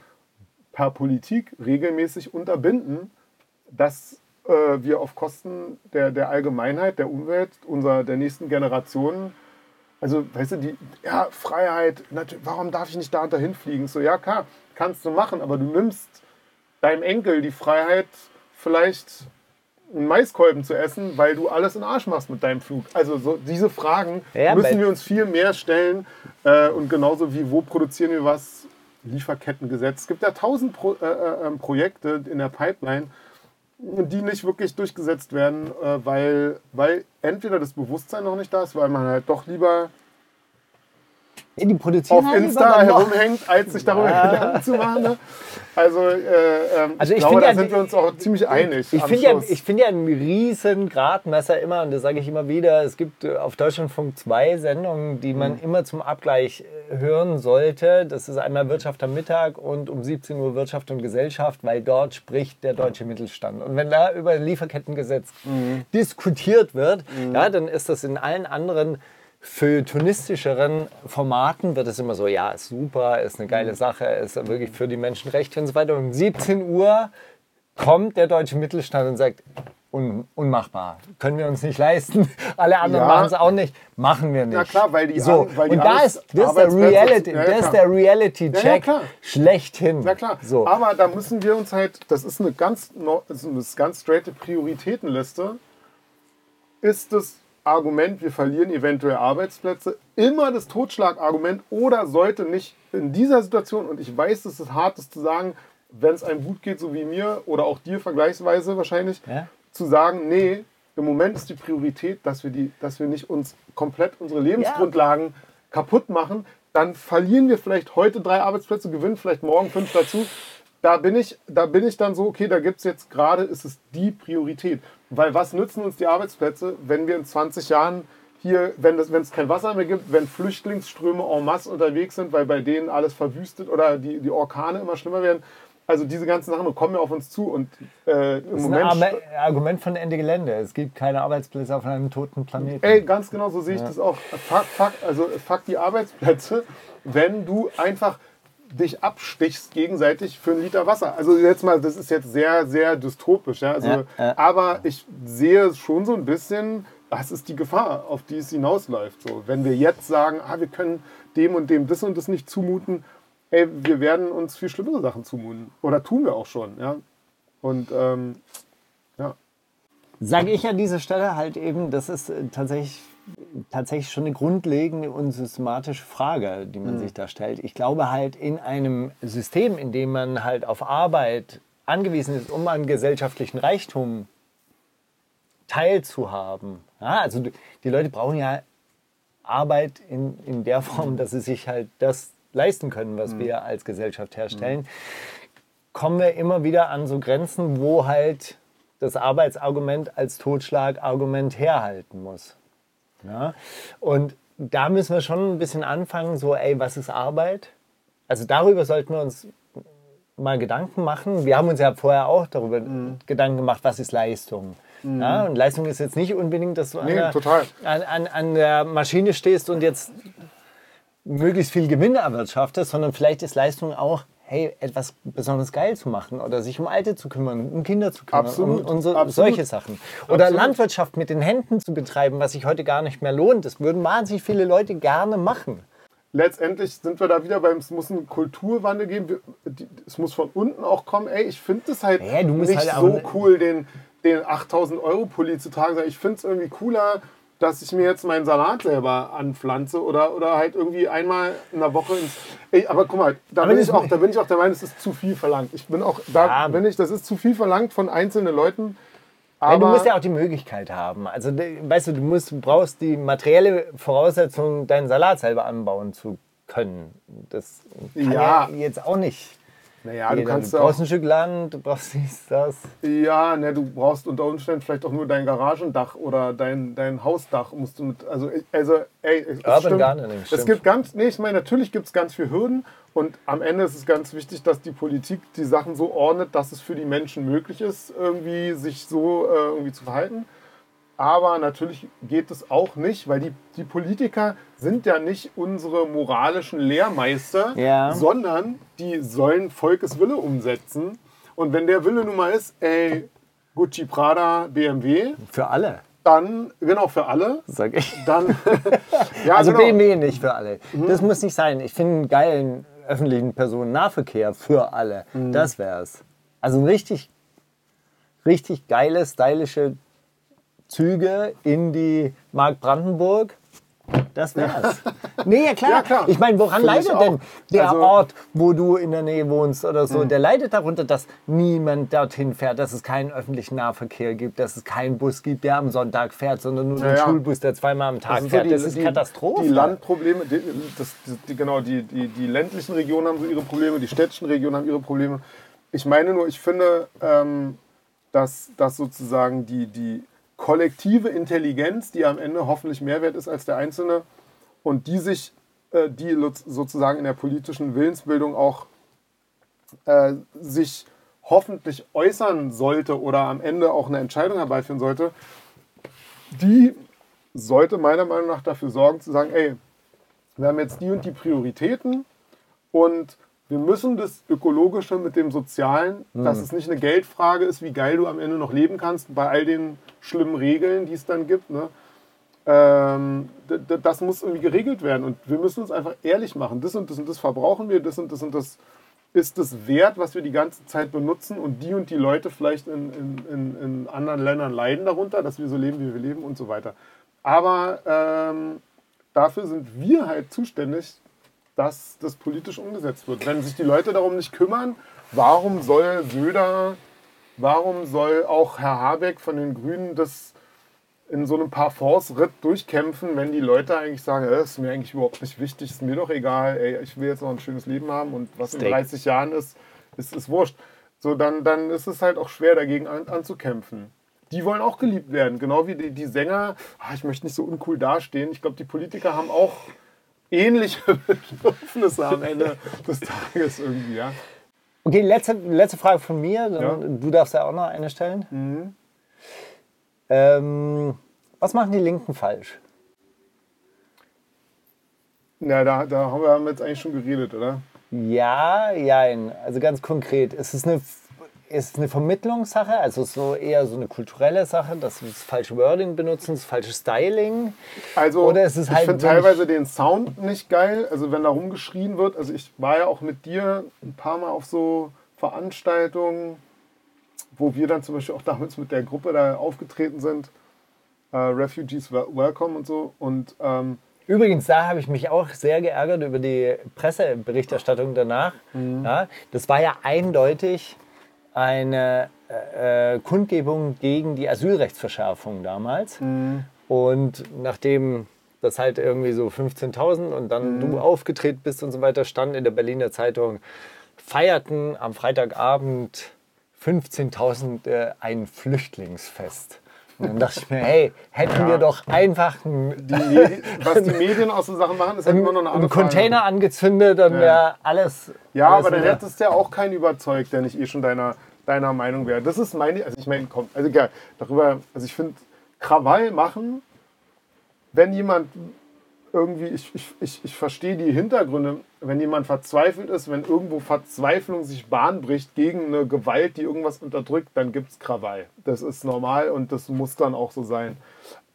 per Politik regelmäßig unterbinden, dass äh, wir auf Kosten der, der Allgemeinheit, der Umwelt, unserer, der nächsten Generationen, also weißt du, die ja, Freiheit, warum darf ich nicht da und dahin fliegen? So, ja, klar, kannst du machen, aber du nimmst deinem Enkel die Freiheit, vielleicht einen Maiskolben zu essen, weil du alles in den Arsch machst mit deinem Flug. Also so, diese Fragen
Ja,
müssen wir uns viel mehr stellen. Äh, und genauso wie, wo produzieren wir was? Lieferkettengesetz. Es gibt ja tausend Pro, äh, äh, ähm, Projekte in der Pipeline, die nicht wirklich durchgesetzt werden, äh, weil, weil entweder das Bewusstsein noch nicht da ist, weil man halt doch lieber
Ja, die produzieren
auf
halt
Insta herumhängt, als sich darüber
Ja.
Gedanken zu machen. Ne? Also, äh, ähm,
Also
ich,
ich
glaube, da
ja,
sind wir uns auch ziemlich einig.
Ich finde ja, ich find ja ein riesen Gradmesser immer, und das sage ich immer wieder, es gibt äh, auf Deutschlandfunk zwei Sendungen, die man
Mhm.
immer zum Abgleich äh, hören sollte. Das ist einmal Wirtschaft am Mittag und um 17 Uhr Wirtschaft und Gesellschaft, weil dort spricht der deutsche Mittelstand. Und wenn da über Lieferkettengesetz
Mhm.
diskutiert wird, ja, dann ist das in allen anderen feuilletonistischeren Formaten wird es immer so, ja, ist super, ist eine
Mhm.
geile Sache, ist wirklich für die Menschenrechte und so weiter. Und um 17 Uhr kommt der deutsche Mittelstand und sagt, un unmachbar, können wir uns nicht leisten. Alle anderen
Ja.
machen es auch nicht, machen wir nicht.
Na klar, weil die
so.
an- weil die
und da ist, das ist der Reality,
Ja, ja,
das der Reality-Check
Ja, ja, klar.
schlechthin.
Na klar,
So.
aber da müssen wir uns halt, das ist eine ganz, das ist eine ganz straighte Prioritätenliste. Ist das Argument, wir verlieren eventuell Arbeitsplätze, immer das Totschlagargument oder sollte nicht in dieser Situation, und ich weiß, es ist hart, das zu sagen, wenn es einem gut geht, so wie mir oder auch dir vergleichsweise wahrscheinlich,
Ja.
zu sagen, nee, im Moment ist die Priorität, dass wir, die, dass wir nicht uns komplett unsere Lebensgrundlagen kaputt machen, dann verlieren wir vielleicht heute drei Arbeitsplätze, gewinnen vielleicht morgen fünf dazu. Da bin ich, da bin ich dann so, okay, da gibt es jetzt gerade, ist es die Priorität. Weil was nützen uns die Arbeitsplätze, wenn wir in 20 Jahren hier, wenn es wenn es kein Wasser mehr gibt, wenn Flüchtlingsströme en masse unterwegs sind, weil bei denen alles verwüstet oder die, die Orkane immer schlimmer werden. Also diese ganzen Sachen kommen ja auf uns zu und äh, im
Das ist ein
Moment...
Argument von Ende Gelände. Es gibt keine Arbeitsplätze auf einem toten Planeten.
Ey, ganz genau so sehe ich das auch. Fuck, fuck, also fuck die Arbeitsplätze, wenn du einfach dich abstichst gegenseitig für einen Liter Wasser. Also jetzt mal, das ist jetzt sehr, sehr dystopisch. Ja? Also,
Ja, ja.
Aber ich sehe schon so ein bisschen, das ist die Gefahr, auf die es hinausläuft. So, wenn wir jetzt sagen, ah, wir können dem und dem das und das nicht zumuten, ey, wir werden uns viel schlimmere Sachen zumuten. Oder tun wir auch schon. Ja? Und ähm, ja.
sage ich an dieser Stelle halt eben, das ist äh, tatsächlich, tatsächlich schon eine grundlegende und systematische Frage, die man sich da stellt. Ich glaube halt in einem System, in dem man halt auf Arbeit angewiesen ist, um an gesellschaftlichen Reichtum teilzuhaben. Ja, also die Leute brauchen ja Arbeit in, in der Form, dass sie sich halt das leisten können, was wir als Gesellschaft herstellen kommen wir immer wieder an so Grenzen, wo halt das Arbeitsargument als Totschlagargument herhalten muss. Ja? Und da müssen wir schon ein bisschen anfangen, so, ey, was ist Arbeit? Also darüber sollten wir uns mal Gedanken machen. Wir haben uns ja vorher auch darüber
Mhm.
Gedanken gemacht, was ist Leistung? Ja? Und Leistung ist jetzt nicht unbedingt, dass du an,
Nee,
der,
total.
An, an, an der Maschine stehst und jetzt möglichst viel Gewinn erwirtschaftest, sondern vielleicht ist Leistung auch, hey, etwas besonders geil zu machen oder sich um Alte zu kümmern, um Kinder zu kümmern
Absolut,
und, und so, solche Sachen. Oder
Absolut.
Landwirtschaft mit den Händen zu betreiben, was sich heute gar nicht mehr lohnt. Das würden wahnsinnig viele Leute gerne machen.
letztendlich sind wir da wieder beim, es muss einen Kulturwandel geben. Es muss von unten auch kommen. Ey, ich finde es halt
Ja, du musst
nicht
halt
so cool, den, den 8000 Euro Pulli zu tragen. sondern Ich finde es irgendwie cooler, dass ich mir jetzt meinen Salat selber anpflanze oder, oder halt irgendwie einmal in der Woche ins. Ey, aber guck mal, da bin, ich auch, da bin ich auch der Meinung, es ist zu viel verlangt. Ich bin auch, da
Ja.
bin ich, das ist zu viel verlangt von einzelnen Leuten.
Ja,
Aber
du musst ja auch die Möglichkeit haben. Also, weißt du, du musst, brauchst die materielle Voraussetzung, deinen Salat selber anbauen zu können. Das kann ja,
Ja.
jetzt auch nicht.
Naja, du
jeder.
kannst
du brauchst ein Stück Land, du brauchst dies, das.
Ja, ne, du brauchst unter Umständen vielleicht auch nur dein Garagendach oder dein, dein Hausdach musst du mit, also, also ey, es
Urban
stimmt.
Gardening,
Es
stimmt.
gibt ganz, nee, ich meine, natürlich gibt es ganz viele Hürden und am Ende ist es ganz wichtig, dass die Politik die Sachen so ordnet, dass es für die Menschen möglich ist, irgendwie sich so äh, irgendwie zu verhalten. Aber natürlich geht es auch nicht, weil die, die Politiker sind ja nicht unsere moralischen Lehrmeister,
Ja.
sondern die sollen Volkes Wille umsetzen. Und wenn der Wille nun mal ist, ey, Gucci, Prada, BMW,
Für alle,
dann, genau, für alle,
sag ich.
dann, ja,
Also
genau.
BMW nicht für alle. Das muss nicht sein. Ich finde einen geilen öffentlichen Personennahverkehr für alle. Das wär's. Also ein richtig, richtig geile, stylische Züge in die Mark Brandenburg. Das wär's. Nee, ja klar.
Ja, klar.
Ich meine, woran
Finde ich
leidet denn der
Also-
Ort, wo du in der Nähe wohnst oder so? Der leidet darunter, dass niemand dorthin fährt, dass es keinen öffentlichen Nahverkehr gibt, dass es keinen Bus gibt, der am Sonntag fährt, sondern nur den
Ja, ja.
Schulbus, der zweimal am Tag
Das sind so
fährt.
die-
das ist
die-
Katastrophe.
Die Landprobleme, die, das, die, genau, die, die, die ländlichen Regionen haben so ihre Probleme, die städtischen Regionen haben ihre Probleme. Ich meine nur, ich finde, ähm, dass, dass sozusagen die, die kollektive Intelligenz, die am Ende hoffentlich mehr wert ist als der Einzelne und die sich, äh, die sozusagen in der politischen Willensbildung auch äh, sich hoffentlich äußern sollte oder am Ende auch eine Entscheidung herbeiführen sollte, die sollte meiner Meinung nach dafür sorgen zu sagen, ey, wir haben jetzt die und die Prioritäten und wir müssen das Ökologische mit dem Sozialen, dass es nicht eine Geldfrage ist, wie geil du am Ende noch leben kannst, bei all den schlimmen Regeln, die es dann gibt. Ne? Ähm, das muss irgendwie geregelt werden und wir müssen uns einfach ehrlich machen. Das und das und das verbrauchen wir, das und das und das ist das wert, was wir die ganze Zeit benutzen und die und die Leute vielleicht in, in, in, in anderen Ländern leiden darunter, dass wir so leben, wie wir leben und so weiter. Aber ähm, dafür sind wir halt zuständig, dass das politisch umgesetzt wird. Wenn sich die Leute darum nicht kümmern, warum soll Söder, warum soll auch Herr Habeck von den Grünen das in so einem Parforce-Ritt durchkämpfen, wenn die Leute eigentlich sagen, äh, ist mir eigentlich überhaupt nicht wichtig, ist mir doch egal, ey, ich will jetzt noch ein schönes Leben haben und was in
Steak.
30 Jahren ist, ist, ist wurscht. So, dann, dann ist es halt auch schwer, dagegen an, anzukämpfen. Die wollen auch geliebt werden, genau wie die, die Sänger. Ah, ich möchte nicht so uncool dastehen. Ich glaube, die Politiker haben auch ähnliche Bedürfnisse am Ende des Tages irgendwie, ja.
Okay, letzte, letzte Frage von mir.
Ja. Mhm.
Du darfst ja auch noch eine stellen. Ähm, was machen die Linken falsch?
Na, da, da haben wir jetzt eigentlich schon geredet, oder?
Ja, jein. Also ganz konkret. Ist es eine, ist eine Vermittlungssache? Also so eher so eine kulturelle Sache, dass wir das falsche Wording benutzen, das falsche Styling?
Also,
Oder ist es
ich
halt
finde
wirklich-
teilweise den Sound nicht geil. Also, wenn da rumgeschrien wird. Also, ich war ja auch mit dir ein paar Mal auf so Veranstaltungen, wo wir dann zum Beispiel auch damals mit der Gruppe da aufgetreten sind. Äh, Refugees Wel- Welcome und so. Und ähm,
Übrigens, da habe ich mich auch sehr geärgert über die Presseberichterstattung danach.
Mhm.
Ja, das war ja eindeutig eine äh, äh, Kundgebung gegen die Asylrechtsverschärfung damals.
Mhm.
Und nachdem das halt irgendwie so 15.000 und dann
Mhm.
du aufgetreten bist und so weiter, stand in der Berliner Zeitung, feierten am Freitagabend 15.000 äh, ein Flüchtlingsfest. Und dann dachte ich mir, hey, hätten wir doch einfach ein,
die, Medi- was die Medien aus so Sachen machen, ist halt immer noch eine andere
Container
Frage.
angezündet, dann wäre alles.
Ja,
alles
aber dann
wieder-
hättest du ja auch keinen überzeugt, der nicht eh schon deiner, deiner Meinung wäre. Das ist meine, also ich meine, komm, also egal, darüber, also ich finde, Krawall machen, wenn jemand irgendwie, ich, ich, ich, ich verstehe die Hintergründe, wenn jemand verzweifelt ist, wenn irgendwo Verzweiflung sich Bahn bricht gegen eine Gewalt, die irgendwas unterdrückt, dann gibt es Krawall. Das ist normal und das muss dann auch so sein.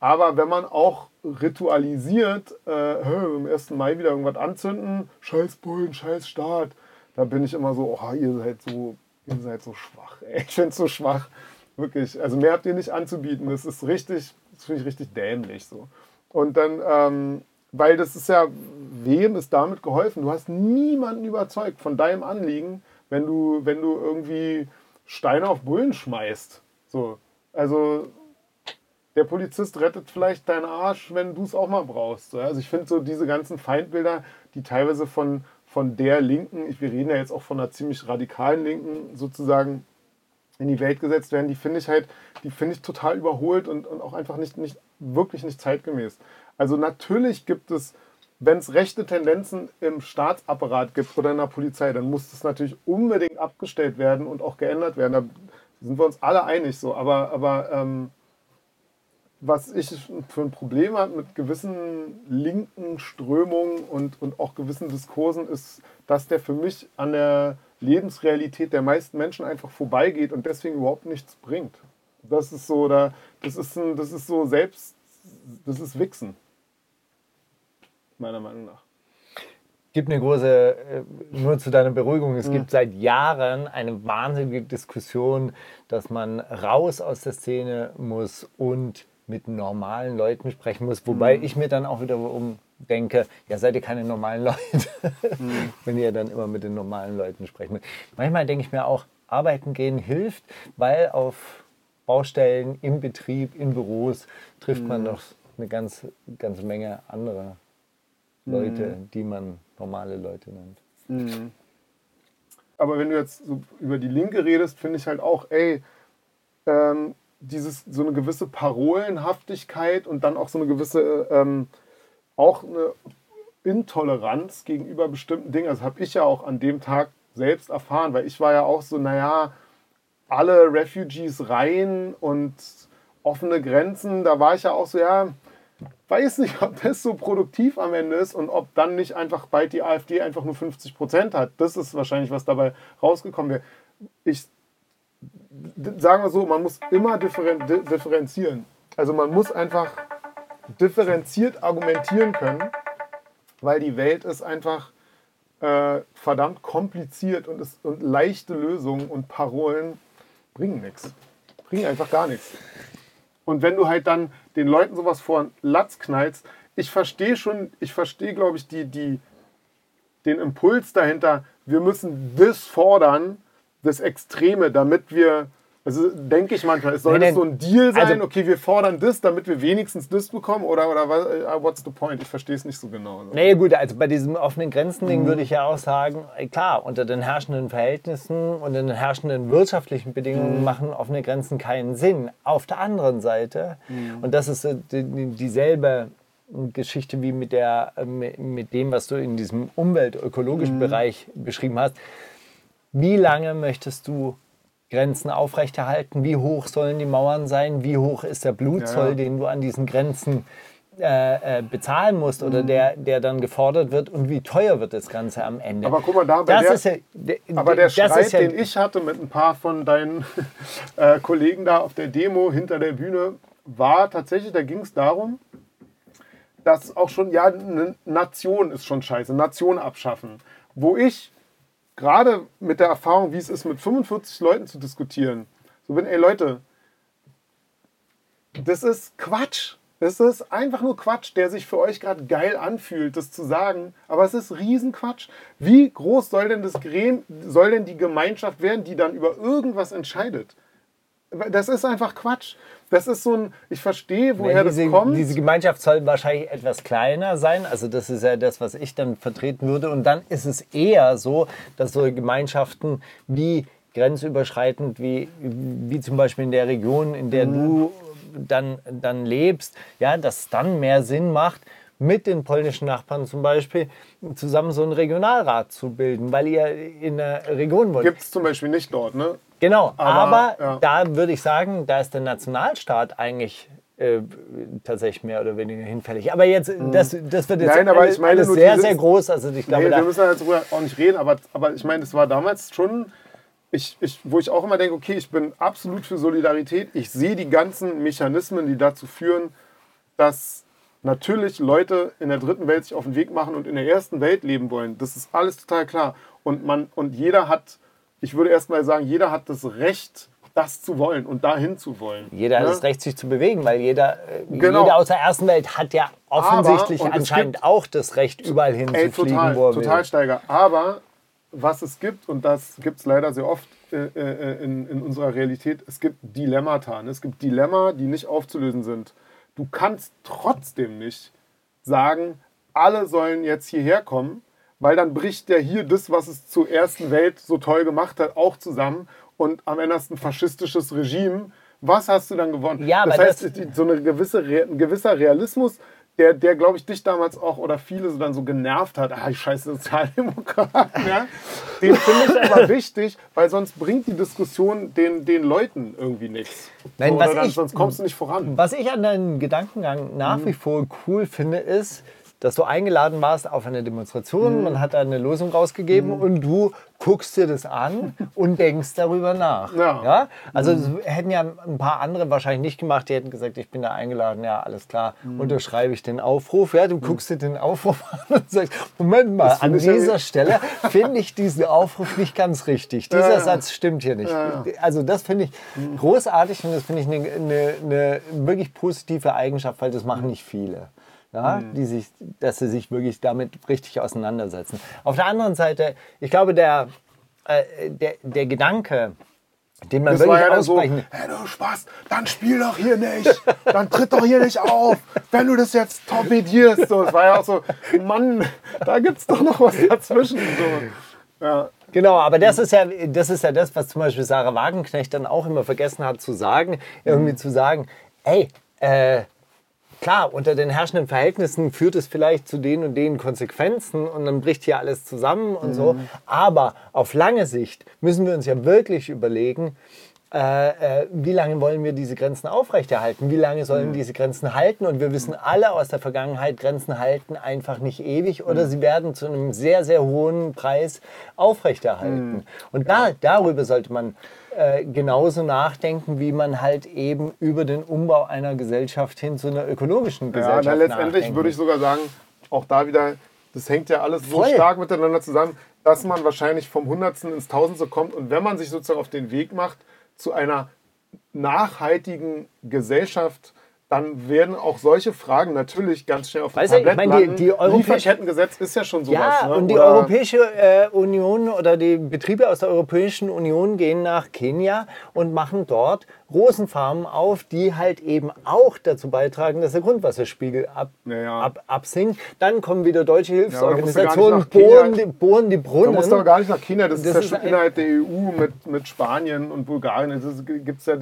Aber wenn man auch ritualisiert, äh, am 1. Mai wieder irgendwas anzünden, scheiß Bullen, scheiß Staat, da bin ich immer so, oh, ihr seid so, ihr seid so schwach. Ey. Ich finde so schwach. Wirklich. Also mehr habt ihr nicht anzubieten. Das ist richtig, das finde ich richtig dämlich so. Und dann, ähm, weil das ist ja, wem ist damit geholfen? Du hast niemanden überzeugt von deinem Anliegen, wenn du, wenn du irgendwie Steine auf Bullen schmeißt. So. Also der Polizist rettet vielleicht deinen Arsch, wenn du es auch mal brauchst. Also ich finde so diese ganzen Feindbilder, die teilweise von, von der Linken, wir reden ja jetzt auch von einer ziemlich radikalen Linken sozusagen, in die Welt gesetzt werden, die finde ich halt, die finde ich total überholt und, und auch einfach nicht, nicht, wirklich nicht zeitgemäß. Also natürlich gibt es, wenn es rechte Tendenzen im Staatsapparat gibt oder in der Polizei, dann muss das natürlich unbedingt abgestellt werden und auch geändert werden. Da sind wir uns alle einig so. Aber, aber ähm, was ich für ein Problem habe mit gewissen linken Strömungen und, und auch gewissen Diskursen, ist, dass der für mich an der Lebensrealität der meisten Menschen einfach vorbeigeht und deswegen überhaupt nichts bringt. Das ist so, da, das ist ein, das ist so selbst, das ist Wichsen. Meiner Meinung nach.
gibt eine große, äh, nur zu deiner Beruhigung, es gibt seit Jahren eine wahnsinnige Diskussion, dass man raus aus der Szene muss und mit normalen Leuten sprechen muss. Wobei ich mir dann auch wiederum denke, ja, seid ihr keine normalen Leute, wenn ihr dann immer mit den normalen Leuten sprechen müsst. Manchmal denke ich mir auch, arbeiten gehen hilft, weil auf Baustellen, im Betrieb, in Büros trifft man doch eine ganz, ganze Menge andere Leute, die man normale Leute nennt.
Aber wenn du jetzt so über die Linke redest, finde ich halt auch, ey, ähm, dieses, so eine gewisse Parolenhaftigkeit und dann auch so eine gewisse, ähm, auch eine Intoleranz gegenüber bestimmten Dingen. Das habe ich ja auch an dem Tag selbst erfahren, weil ich war ja auch so, naja, alle Refugees rein und offene Grenzen, da war ich ja auch so, ja, weiß nicht, ob das so produktiv am Ende ist und ob dann nicht einfach bald die AfD einfach nur 50 Prozent hat. Das ist wahrscheinlich, was dabei rausgekommen wäre. Ich sagen wir so, man muss immer differen, di- differenzieren. Also man muss einfach differenziert argumentieren können, weil die Welt ist einfach äh, verdammt kompliziert und, ist, und leichte Lösungen und Parolen bringen nichts. Bringen einfach gar nichts. Und wenn du halt dann den Leuten sowas vor den Latz knallst, ich verstehe schon, ich verstehe, glaube ich, die, die, den Impuls dahinter, wir müssen das fordern, das Extreme, damit wir, also denke ich manchmal, es soll
Nee,
das
nee.
so ein Deal sein,
Also-
okay, wir fordern das, damit wir wenigstens das bekommen oder, oder was, äh, what's the point? Ich verstehe es nicht so genau.
Naja gut, also bei diesem offenen Grenzen-Ding würde ich ja auch sagen, ey, klar, unter den herrschenden Verhältnissen und in den herrschenden wirtschaftlichen Bedingungen machen offene Grenzen keinen Sinn. Auf der anderen Seite, und das ist äh, die, die- dieselbe Geschichte wie mit, der, äh, mit mit dem, was du in diesem umweltökologischen Bereich beschrieben hast, wie lange möchtest du Grenzen aufrechterhalten? Wie hoch sollen die Mauern sein? Wie hoch ist der Blutzoll,
Ja, ja.
den du an diesen Grenzen äh, äh, bezahlen musst oder
Mhm.
der, der dann gefordert wird? Und wie teuer wird das Ganze am Ende?
Aber guck mal, da
das
der,
ist ja, de-
aber der Streit,
ja,
den ich hatte mit ein paar von deinen äh, Kollegen da auf der Demo hinter der Bühne, war tatsächlich, da ging es darum, dass auch schon, ja, eine Nation ist schon scheiße, Nation abschaffen. Wo ich gerade mit der Erfahrung, wie es ist, mit 45 Leuten zu diskutieren, so bin, ey Leute, das ist Quatsch. Das ist einfach nur Quatsch, der sich für euch gerade geil anfühlt, das zu sagen. Aber es ist Riesenquatsch. Wie groß soll denn das Grem, soll denn die Gemeinschaft werden, die dann über irgendwas entscheidet? Das ist einfach Quatsch. Das ist so ein, ich verstehe, woher
diese,
das kommt.
diese Gemeinschaft soll wahrscheinlich etwas kleiner sein. Also das ist ja das, was ich dann vertreten würde. Und dann ist es eher so, dass so Gemeinschaften wie grenzüberschreitend, wie, wie zum Beispiel in der Region, in der du dann, dann lebst, ja, dass es dann mehr Sinn macht, mit den polnischen Nachbarn zum Beispiel zusammen so einen Regionalrat zu bilden, weil ihr in der Region wohnt.
Gibt es zum Beispiel nicht dort, ne?
Genau, aber,
Aber, ja.
da würde ich sagen, da ist der Nationalstaat eigentlich äh, tatsächlich mehr oder weniger hinfällig. Aber jetzt, das, das wird jetzt
Nein, aber ich meine
sehr,
dieses-
sehr groß. Also ich glaube,
Nee, wir müssen jetzt auch nicht reden, aber, aber ich meine, es war damals schon, ich, ich, wo ich auch immer denke, okay, ich bin absolut für Solidarität. Ich sehe die ganzen Mechanismen, die dazu führen, dass natürlich Leute in der dritten Welt sich auf den Weg machen und in der ersten Welt leben wollen. Das ist alles total klar. Und, man, und jeder hat, ich würde erst mal sagen, jeder hat das Recht, das zu wollen und dahin zu wollen.
jeder hat
Ne?
das Recht, sich zu bewegen, weil jeder, äh,
Genau.
jeder aus der ersten Welt hat ja offensichtlich
es
anscheinend auch das Recht, überall hin
Ey,
zu fliegen,
total,
wo er
total
will.
steiger. Aber was es gibt, und das gibt es leider sehr oft äh, äh, in, in unserer Realität, es gibt Dilemmata. Ne? Es gibt Dilemma, die nicht aufzulösen sind. Du kannst trotzdem nicht sagen, alle sollen jetzt hierher kommen, weil dann bricht ja hier das, was es zur ersten Welt so toll gemacht hat, auch zusammen. Und am Ende ein faschistisches Regime. Was hast du dann gewonnen?
Ja,
das heißt,
das-
so eine gewisse, ein gewisser Realismus, der, der glaube ich, dich damals auch oder viele so dann so genervt hat. Ah, die scheiß Sozialdemokraten. Ja? Den finde ich aber wichtig, weil sonst bringt die Diskussion den, den Leuten irgendwie nichts.
Nein,
so,
was
dann,
ich-
sonst kommst du nicht voran.
Was ich an deinem Gedankengang nach
Mhm.
wie vor cool finde, ist, dass du eingeladen warst auf eine Demonstration,
Mhm.
man hat da eine Losung rausgegeben und du guckst dir das an und denkst darüber nach.
Ja.
Also das hätten ja ein paar andere wahrscheinlich nicht gemacht, die hätten gesagt, ich bin da eingeladen, ja, alles klar,
Mhm.
unterschreibe ich den Aufruf. Ja, du guckst dir den Aufruf an und sagst, Moment mal, an
ich ja-
dieser Stelle finde ich diesen Aufruf nicht ganz richtig. Dieser
ja.
Satz stimmt hier nicht.
Ja, ja.
Also das finde ich großartig und das finde ich eine, eine, eine wirklich positive Eigenschaft, weil das machen nicht viele. Ja,
Mhm.
die sich, dass sie sich wirklich damit richtig auseinandersetzen. Auf der anderen Seite, ich glaube, der, äh, der, der Gedanke, den man
Das war
wirklich
ja dann so,
aussprechen
hey du Spaß, dann spiel doch hier nicht, dann tritt doch hier nicht auf, wenn du das jetzt torpedierst. So, es war ja auch so, Mann, da gibt's doch noch was dazwischen. So. Ja.
Genau, aber das ist ja das, ist ja das was zum Beispiel Sarah Wagenknecht dann auch immer vergessen hat zu sagen, irgendwie
Mhm.
zu sagen, ey, äh, klar, unter den herrschenden Verhältnissen führt es vielleicht zu den und den Konsequenzen und dann bricht hier alles zusammen und so.
Mhm.
Aber auf lange Sicht müssen wir uns ja wirklich überlegen, äh, äh, wie lange wollen wir diese Grenzen aufrechterhalten? Wie lange
Mhm.
sollen diese Grenzen halten? Und wir wissen alle aus der Vergangenheit, Grenzen halten einfach nicht ewig oder
Mhm.
sie werden zu einem sehr, sehr hohen Preis aufrechterhalten.
Mhm.
Und da, darüber sollte man äh, genauso nachdenken, wie man halt eben über den Umbau einer Gesellschaft hin zu einer ökologischen
Ja,
Gesellschaft
na, letztendlich
nachdenken.
würde ich sogar sagen, auch da wieder, das hängt ja alles so
Voll.
stark miteinander zusammen, dass man wahrscheinlich vom Hundertsten ins Tausendste kommt. Und wenn man sich sozusagen auf den Weg macht zu einer nachhaltigen Gesellschaft, dann werden auch solche Fragen natürlich ganz schnell auf dem
Weißt du, ich
Tablett
meine, die- die
Lieferkettengesetz ist ja schon sowas.
Ja,
ne?
und die
Oder-
Europäische äh, Union oder die Betriebe aus der Europäischen Union gehen nach Kenia und machen dort Rosenfarmen auf, die halt eben auch dazu beitragen, dass der Grundwasserspiegel ab,
Ja, ja.
Ab, absinkt. Dann kommen wieder deutsche
musst
Hilfsorganisationen,
Kenia.
bohren, die, bohren die Brunnen.
musst du aber gar nicht nach China, das,
Das
ist ja
ist
schon innerhalb der EU mit, mit Spanien und Bulgarien. Es ist, gibt's ja,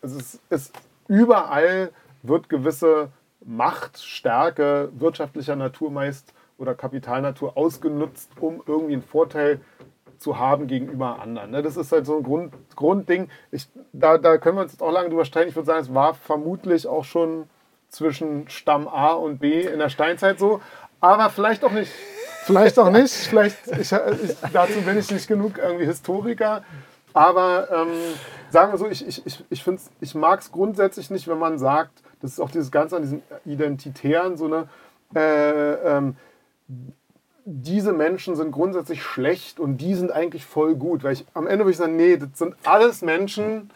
es ist, es überall wird gewisse Macht, Stärke wirtschaftlicher Natur meist oder Kapitalnatur ausgenutzt, um irgendwie einen Vorteil zu haben gegenüber anderen. ne? Das ist halt so ein Grund, Grundding. Ich, da, da können wir uns jetzt auch lange drüber streiten. Ich würde sagen, es war vermutlich auch schon zwischen Stamm A und B in der Steinzeit so, aber vielleicht auch nicht. Vielleicht auch nicht. Vielleicht, ich, ich, dazu bin ich nicht genug irgendwie Historiker. Aber ähm, sagen wir so, ich, ich, ich, ich, ich mag es grundsätzlich nicht, wenn man sagt, das ist auch dieses Ganze an diesem Identitären, so eine, äh, ähm, diese Menschen sind grundsätzlich schlecht und die sind eigentlich voll gut. Weil ich am Ende würde ich sagen, nee, das sind alles Menschen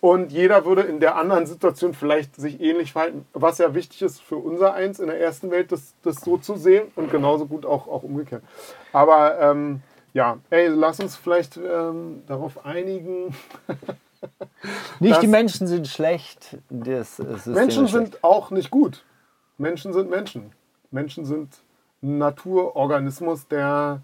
und jeder würde in der anderen Situation vielleicht sich ähnlich verhalten. Was ja wichtig ist für unser Eins in der ersten Welt, das, das so zu sehen und genauso gut auch, auch umgekehrt. Aber ähm, ja, ey, lass uns vielleicht ähm, darauf einigen.
Nicht
das-
die Menschen sind schlecht, das System
Menschen
ist schlecht.
sind auch nicht gut. Menschen sind Menschen. Menschen sind ein Naturorganismus, der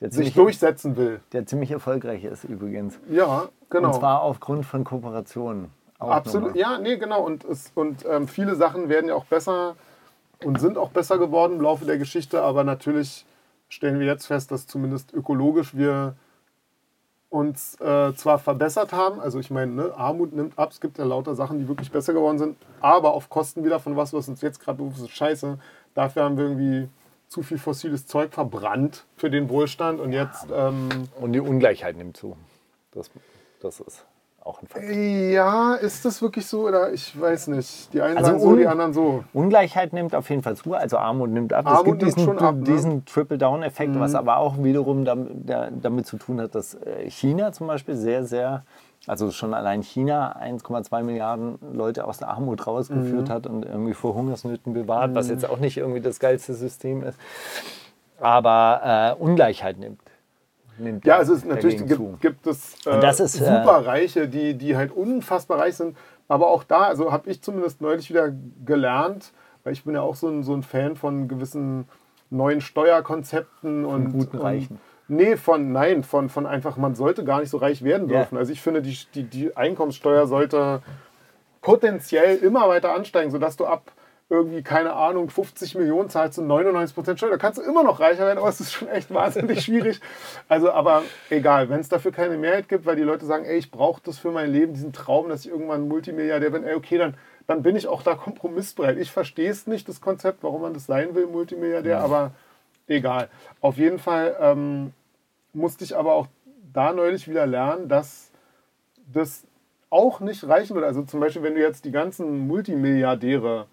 der
sich durchsetzen will.
der ziemlich erfolgreich ist übrigens.
Ja, genau.
Und zwar aufgrund von Kooperationen.
Absolut,
nochmal.
ja, nee, genau. Und, es, und ähm, viele Sachen werden ja auch besser und sind auch besser geworden im Laufe der Geschichte, aber natürlich stellen wir jetzt fest, dass zumindest ökologisch wir uns äh, zwar verbessert haben, also ich meine, ne, Armut nimmt ab, es gibt ja lauter Sachen, die wirklich besser geworden sind, aber auf Kosten wieder von was, was uns jetzt gerade beruft, ist scheiße. Dafür haben wir irgendwie zu viel fossiles Zeug verbrannt für den Wohlstand und jetzt ähm,
Und die Ungleichheit nimmt zu. Das, das ist auch ein Fakt.
ja, ist das wirklich so oder ich weiß nicht. Die einen
Also
sagen so, die anderen so.
Ungleichheit nimmt auf jeden Fall zu, also Armut nimmt ab.
Armut
es gibt
nimmt
diesen,
schon ab, ne?
diesen Triple-Down-Effekt, was aber auch wiederum damit, zu tun hat, dass äh, China zum Beispiel sehr, sehr, also schon allein China 1,2 Milliarden Leute aus der Armut rausgeführt hat und irgendwie vor Hungersnöten bewahrt, was jetzt auch nicht irgendwie das geilste System ist. Aber äh, Ungleichheit nimmt. Nimmt
Ja, es ist natürlich gibt, gibt es äh,
das ist, äh,
Superreiche, die, die halt unfassbar reich sind. Aber auch da, also habe ich zumindest neulich wieder gelernt, weil ich bin ja auch so ein, so ein Fan von gewissen neuen Steuerkonzepten und
guten
und,
Reichen.
Nee, von nein, von, von einfach, man sollte gar nicht so reich werden
Ja.
dürfen. Also ich finde, die, die, die Einkommenssteuer sollte potenziell immer weiter ansteigen, sodass du ab irgendwie, keine Ahnung, 50 Millionen zahlst du 99 Prozent Steuer. Da kannst du immer noch reicher werden, aber es ist schon echt wahnsinnig schwierig. Also, aber egal, wenn es dafür keine Mehrheit gibt, weil die Leute sagen, ey, ich brauche das für mein Leben, diesen Traum, dass ich irgendwann Multimilliardär bin, ey, okay, dann, dann bin ich auch da kompromissbereit. Ich verstehe es nicht, das Konzept, warum man das sein will, Multimilliardär, aber egal. Auf jeden Fall ähm, musste ich aber auch da neulich wieder lernen, dass das auch nicht reichen würde. Also zum Beispiel, wenn du jetzt die ganzen Multimilliardäre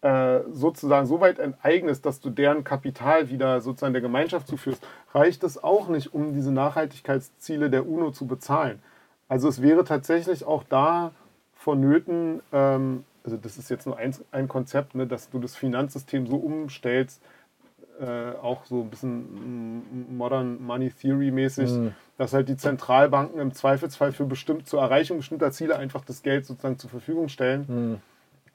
äh, sozusagen so weit enteignest, dass du deren Kapital wieder sozusagen der Gemeinschaft zuführst, reicht es auch nicht, um diese Nachhaltigkeitsziele der UNO zu bezahlen. Also es wäre tatsächlich auch da vonnöten, ähm, also das ist jetzt nur ein, ein Konzept, ne, dass du das Finanzsystem so umstellst, äh, auch so ein bisschen Modern Money Theory mäßig, mhm. dass halt die Zentralbanken im Zweifelsfall für bestimmt zur Erreichung bestimmter Ziele einfach das Geld sozusagen zur Verfügung stellen. Mhm.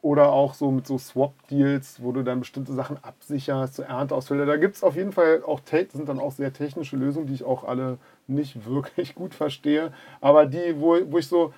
Oder auch so mit so Swap-Deals, wo du dann bestimmte Sachen absicherst, so Ernteausfälle. Da gibt es auf jeden Fall auch, sind dann auch sehr technische Lösungen, die ich auch alle nicht wirklich gut verstehe. Aber die, wo, wo ich so,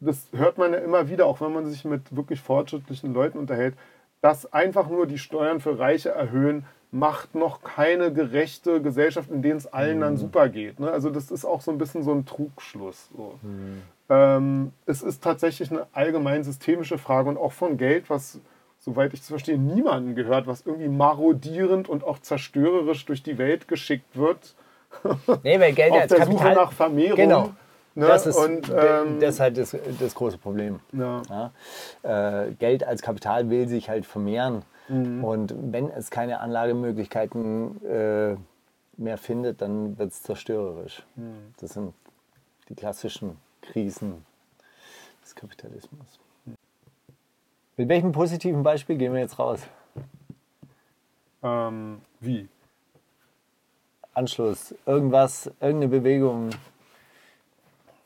das hört man ja immer wieder, auch wenn man sich mit wirklich fortschrittlichen Leuten unterhält, dass einfach nur die Steuern für Reiche erhöhen, macht noch keine gerechte Gesellschaft, in der es allen dann mhm. super geht. Ne? Also das ist auch so ein bisschen so ein Trugschluss. So. Mhm. Ähm, es ist tatsächlich eine allgemein systemische Frage und auch von Geld, was, soweit ich es verstehe, niemanden gehört, was irgendwie marodierend und auch zerstörerisch durch die Welt geschickt wird.
Nee, weil Geld
Auf der Kapital, Suche nach Vermehrung.
Genau. Ne? Das ist, und, ähm, das ist halt das, das große Problem. Ja. Ja? Äh, Geld als Kapital will sich halt vermehren. Mhm. Und wenn es keine Anlagemöglichkeiten äh, mehr findet, dann wird es zerstörerisch. Mhm. Das sind die klassischen Krisen des Kapitalismus. Mit welchem positiven Beispiel gehen wir jetzt raus?
Ähm, wie?
Anschluss, irgendwas, irgendeine Bewegung,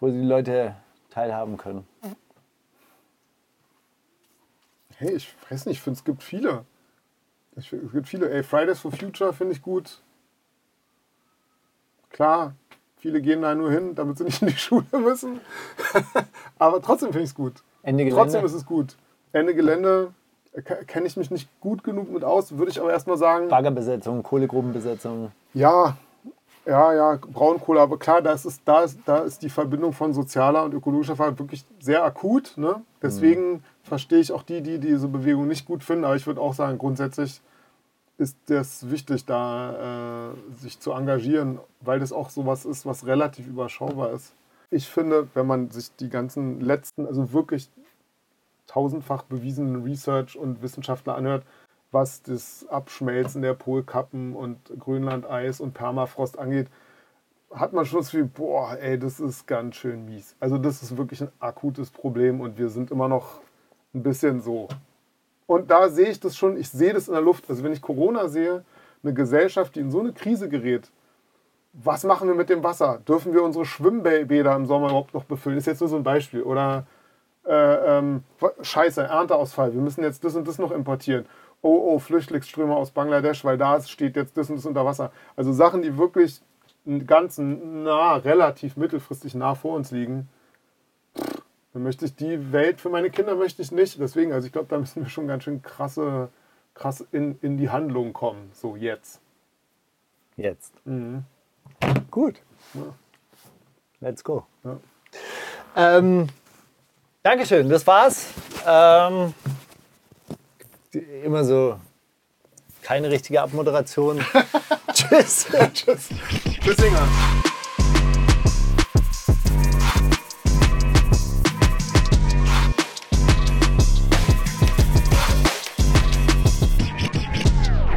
wo die Leute teilhaben können.
Hey, ich weiß nicht, ich finde, es gibt viele. Ich, es gibt viele. Ey, Fridays for Future finde ich gut. Klar, viele gehen da nur hin, damit sie nicht in die Schule müssen. Aber trotzdem finde ich es gut.
Ende Gelände.
Trotzdem ist es gut. Ende Gelände äh, kenne ich mich nicht gut genug mit aus, würde ich aber erstmal sagen.
Baggerbesetzung, Kohlegrubenbesetzung.
Ja, ja, ja, Braunkohle, aber klar, da ist, da, ist, da ist die Verbindung von sozialer und ökologischer Freiheit wirklich sehr akut. Ne? Deswegen mhm. verstehe ich auch die, die diese Bewegung nicht gut finden, aber ich würde auch sagen, grundsätzlich ist das wichtig, da äh, sich zu engagieren, weil das auch sowas ist, was relativ überschaubar ist. Ich finde, wenn man sich die ganzen letzten, also wirklich tausendfach bewiesenen Research und Wissenschaftler anhört, was das Abschmelzen der Polkappen und Grönlandeis und Permafrost angeht, hat man schon das Gefühl, boah, ey, das ist ganz schön mies. Also das ist wirklich ein akutes Problem und wir sind immer noch ein bisschen so. Und da sehe ich das schon, ich sehe das in der Luft. Also wenn ich Corona sehe, eine Gesellschaft, die in so eine Krise gerät, was machen wir mit dem Wasser? Dürfen wir unsere Schwimmbäder im Sommer überhaupt noch befüllen? Das ist jetzt nur so ein Beispiel. Oder äh, ähm, Scheiße, Ernteausfall, wir müssen jetzt das und das noch importieren oh, oh, Flüchtlingsströme aus Bangladesch, weil da steht jetzt das und das unter Wasser. Also Sachen, die wirklich ganz nah, relativ mittelfristig nah vor uns liegen. Dann möchte ich die Welt für meine Kinder möchte ich nicht. Deswegen, also ich glaube, da müssen wir schon ganz schön krasse, krass in, in die Handlung kommen. So jetzt.
Jetzt. Mhm. Gut. Ja. Let's go. Ja. Ähm, Dankeschön, das war's. Ähm, immer so keine richtige Abmoderation. Tschüss.
Tschüss. Tschüss, Inga.